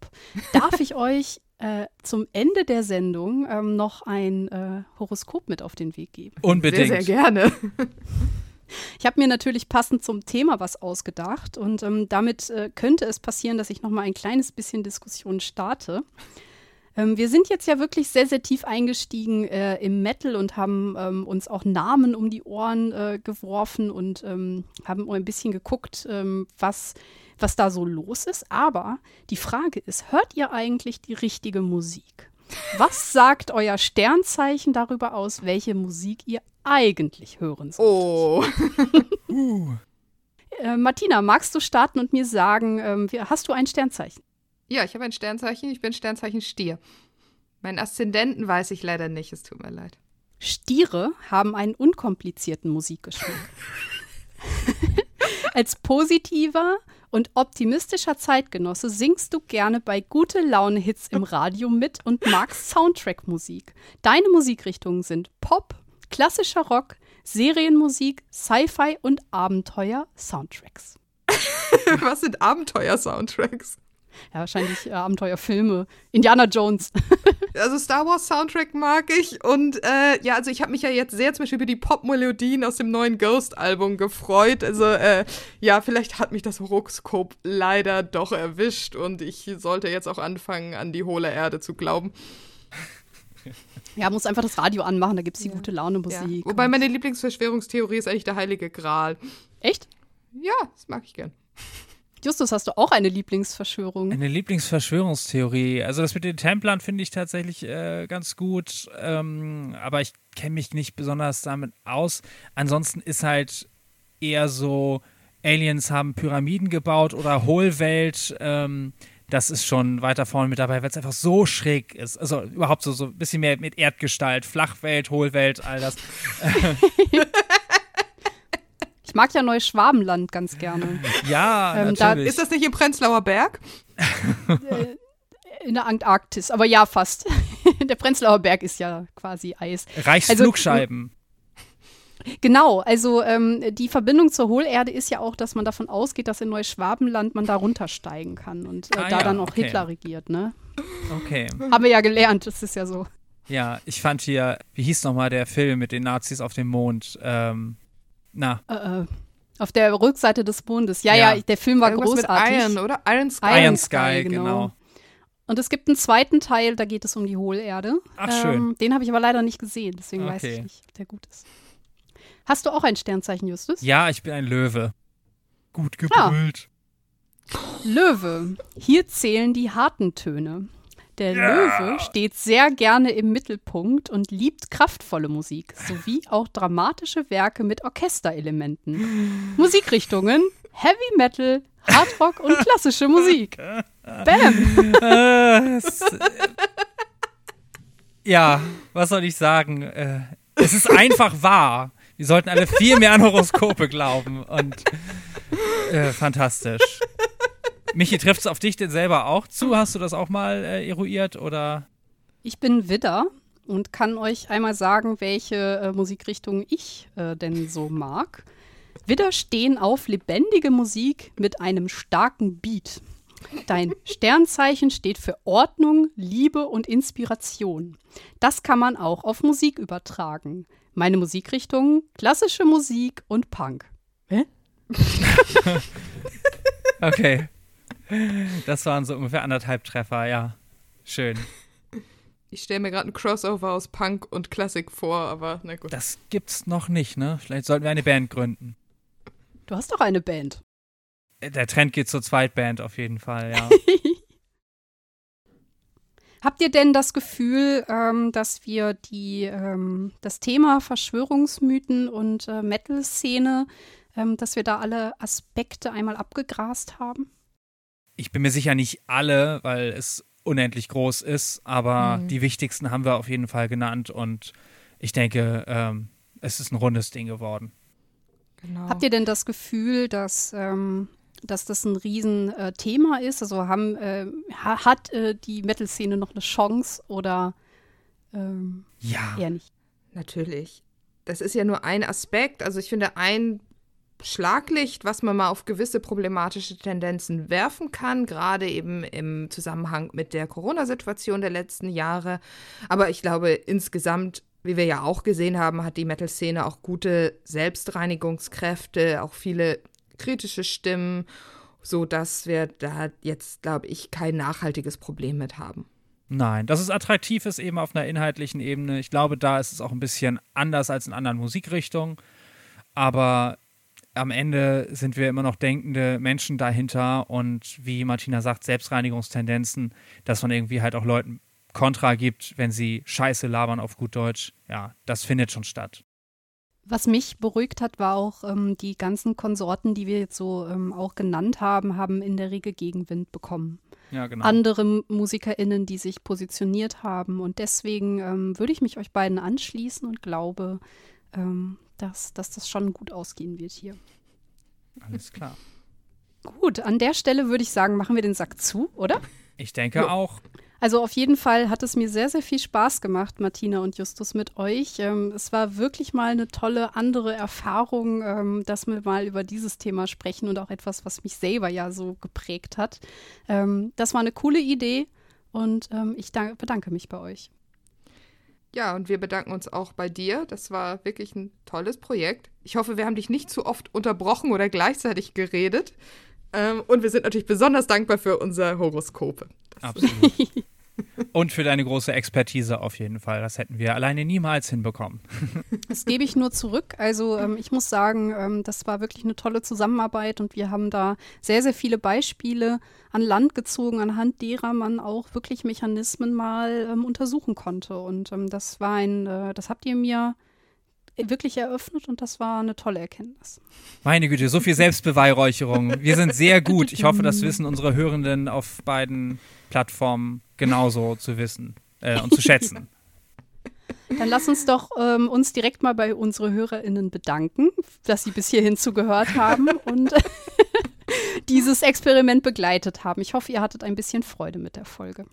Darf ich euch äh, zum Ende der Sendung ähm, noch ein äh, Horoskop mit auf den Weg geben? Unbedingt. Sehr, sehr gerne. Ich habe mir natürlich passend zum Thema was ausgedacht und ähm, damit äh, könnte es passieren, dass ich noch mal ein kleines bisschen Diskussion starte. Ähm, wir sind jetzt ja wirklich sehr, sehr tief eingestiegen äh, im Metal und haben ähm, uns auch Namen um die Ohren äh, geworfen und ähm, haben ein bisschen geguckt, ähm, was, was da so los ist. Aber die Frage ist, hört ihr eigentlich die richtige Musik? Was sagt euer Sternzeichen darüber aus, welche Musik ihr eigentlich hören solltet? Oh. uh. äh, Martina, magst du starten und mir sagen, ähm, hast du ein Sternzeichen? Ja, ich habe ein Sternzeichen. Ich bin Sternzeichen Stier. Meinen Aszendenten weiß ich leider nicht. Es tut mir leid. Stiere haben einen unkomplizierten Musikgeschmack. Als positiver und optimistischer Zeitgenosse singst du gerne bei gute Laune Hits im Radio mit und magst Soundtrack-Musik. Deine Musikrichtungen sind Pop, klassischer Rock, Serienmusik, Sci-Fi und Abenteuer-Soundtracks. Was sind Abenteuer-Soundtracks? Ja, wahrscheinlich äh, Abenteuerfilme. Indiana Jones. also Star Wars Soundtrack mag ich. Und äh, ja, also ich habe mich ja jetzt sehr zum Beispiel über die Pop-Melodien aus dem neuen Ghost-Album gefreut. Also äh, ja, vielleicht hat mich das Horoskop leider doch erwischt und ich sollte jetzt auch anfangen, an die hohle Erde zu glauben. Ja, muss einfach das Radio anmachen, da gibt es die ja. gute Laune-Musik. Ja. Wobei meine Lieblingsverschwörungstheorie ist eigentlich der Heilige Gral. Echt? Ja, das mag ich gern. Justus, hast du auch eine Lieblingsverschwörung? Eine Lieblingsverschwörungstheorie. Also das mit den Templern finde ich tatsächlich äh, ganz gut, ähm, aber ich kenne mich nicht besonders damit aus. Ansonsten ist halt eher so, Aliens haben Pyramiden gebaut oder Hohlwelt. Ähm, das ist schon weiter vorne mit dabei, weil es einfach so schräg ist. Also überhaupt so, so ein bisschen mehr mit Erdgestalt, Flachwelt, Hohlwelt, all das. ich mag ja Neuschwabenland ganz gerne. Ja, ähm, Da, ist das nicht im Prenzlauer Berg? Äh, in der Antarktis, aber ja, fast. der Prenzlauer Berg ist ja quasi Eis. Reichsflugscheiben. Also, genau, also ähm, die Verbindung zur Hohlerde ist ja auch, dass man davon ausgeht, dass in Neuschwabenland man da runtersteigen kann und äh, ah, da ja, dann auch okay. Hitler regiert, ne? Okay. Haben wir ja gelernt, das ist ja so. Ja, ich fand hier, wie hieß nochmal der Film mit den Nazis auf dem Mond? Ähm, na. Äh, äh. Auf der Rückseite des Mondes. Ja, ja, ja der Film war Irgendwas großartig. Mit Iron, oder? Iron Sky. Iron Sky, genau. genau. Und es gibt einen zweiten Teil, da geht es um die Hohlerde. Ach, schön. Ähm, den habe ich aber leider nicht gesehen, deswegen okay. weiß ich nicht, ob der gut ist. Hast du auch ein Sternzeichen, Justus? Ja, ich bin ein Löwe. Gut gebrüllt. Ah. Löwe. Hier zählen die harten Töne. Der ja. Löwe steht sehr gerne im Mittelpunkt und liebt kraftvolle Musik sowie auch dramatische Werke mit Orchesterelementen. Musikrichtungen Heavy Metal, Hardrock und klassische Musik. Bam! ja, was soll ich sagen? Äh, es ist einfach wahr. Wir sollten alle viel mehr an Horoskope glauben und äh, fantastisch. Michi, trifft es auf dich denn selber auch zu? Hast du das auch mal äh, eruiert oder? Ich bin Widder und kann euch einmal sagen, welche äh, Musikrichtung ich äh, denn so mag. Widder stehen auf lebendige Musik mit einem starken Beat. Dein Sternzeichen steht für Ordnung, Liebe und Inspiration. Das kann man auch auf Musik übertragen. Meine Musikrichtungen: klassische Musik und Punk. Hä? okay. Das waren so ungefähr anderthalb Treffer, ja. Schön. Ich stelle mir gerade ein Crossover aus Punk und Klassik vor, aber na gut. Das gibt's noch nicht, ne? Vielleicht sollten wir eine Band gründen. Du hast doch eine Band. Der Trend geht zur Zweitband auf jeden Fall, ja. Habt ihr denn das Gefühl, ähm, dass wir die, ähm, das Thema Verschwörungsmythen und äh, Metal-Szene, ähm, dass wir da alle Aspekte einmal abgegrast haben? Ich bin mir sicher nicht alle, weil es unendlich groß ist, aber mhm. die wichtigsten haben wir auf jeden Fall genannt und ich denke, ähm, es ist ein rundes Ding geworden. Genau. Habt ihr denn das Gefühl, dass, ähm, dass das ein Riesenthema äh, ist? Also haben, äh, hat äh, die Metal-Szene noch eine Chance oder ähm, ja. eher nicht? Natürlich. Das ist ja nur ein Aspekt. Also ich finde, ein Schlaglicht, was man mal auf gewisse problematische Tendenzen werfen kann, gerade eben im Zusammenhang mit der Corona-Situation der letzten Jahre. Aber ich glaube, insgesamt wie wir ja auch gesehen haben, hat die Metal-Szene auch gute Selbstreinigungskräfte, auch viele kritische Stimmen, so dass wir da jetzt, glaube ich, kein nachhaltiges Problem mit haben. Nein, dass es attraktiv ist eben auf einer inhaltlichen Ebene. Ich glaube, da ist es auch ein bisschen anders als in anderen Musikrichtungen. Aber am Ende sind wir immer noch denkende Menschen dahinter und wie Martina sagt, Selbstreinigungstendenzen, dass man irgendwie halt auch Leuten Kontra gibt, wenn sie Scheiße labern auf gut Deutsch. Ja, das findet schon statt. Was mich beruhigt hat, war auch, ähm, die ganzen Konsorten, die wir jetzt so ähm, auch genannt haben, haben in der Regel Gegenwind bekommen. Ja, genau. Andere MusikerInnen, die sich positioniert haben. Und deswegen ähm, würde ich mich euch beiden anschließen und glaube, ähm, dass, dass das schon gut ausgehen wird hier. Alles klar. Gut, an der Stelle würde ich sagen, machen wir den Sack zu, oder? Ich denke ja. auch. Also auf jeden Fall hat es mir sehr, sehr viel Spaß gemacht, Martina und Justus, mit euch. Ähm, es war wirklich mal eine tolle andere Erfahrung, ähm, dass wir mal über dieses Thema sprechen und auch etwas, was mich selber ja so geprägt hat. Ähm, das war eine coole Idee und ähm, ich bedanke mich bei euch. Ja, und wir bedanken uns auch bei dir. Das war wirklich ein tolles Projekt. Ich hoffe, wir haben dich nicht zu oft unterbrochen oder gleichzeitig geredet. Ähm, und wir sind natürlich besonders dankbar für unser Horoskope. Absolut. Und für deine große Expertise auf jeden Fall. Das hätten wir alleine niemals hinbekommen. Das gebe ich nur zurück. Also ähm, ich muss sagen, ähm, das war wirklich eine tolle Zusammenarbeit und wir haben da sehr, sehr viele Beispiele an Land gezogen, anhand derer man auch wirklich Mechanismen mal ähm, untersuchen konnte. Und ähm, das war ein, äh, das habt ihr mir wirklich eröffnet und das war eine tolle Erkenntnis. Meine Güte, so viel Selbstbeweihräucherung. Wir sind sehr gut. Ich hoffe, das wissen unsere Hörenden auf beiden Plattformen genauso zu wissen äh, und zu schätzen. Dann lass uns doch ähm, uns direkt mal bei unseren HörerInnen bedanken, dass sie bis hierhin zugehört haben und dieses Experiment begleitet haben. Ich hoffe, ihr hattet ein bisschen Freude mit der Folge.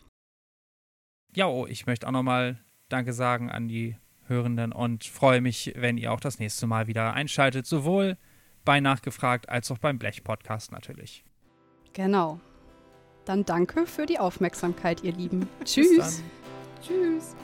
Ja, oh, ich möchte auch nochmal Danke sagen an die Hörenden und freue mich, wenn ihr auch das nächste Mal wieder einschaltet, sowohl bei Nachgefragt als auch beim Blech-Podcast natürlich. Genau. Dann danke für die Aufmerksamkeit, ihr Lieben. Tschüss. Tschüss.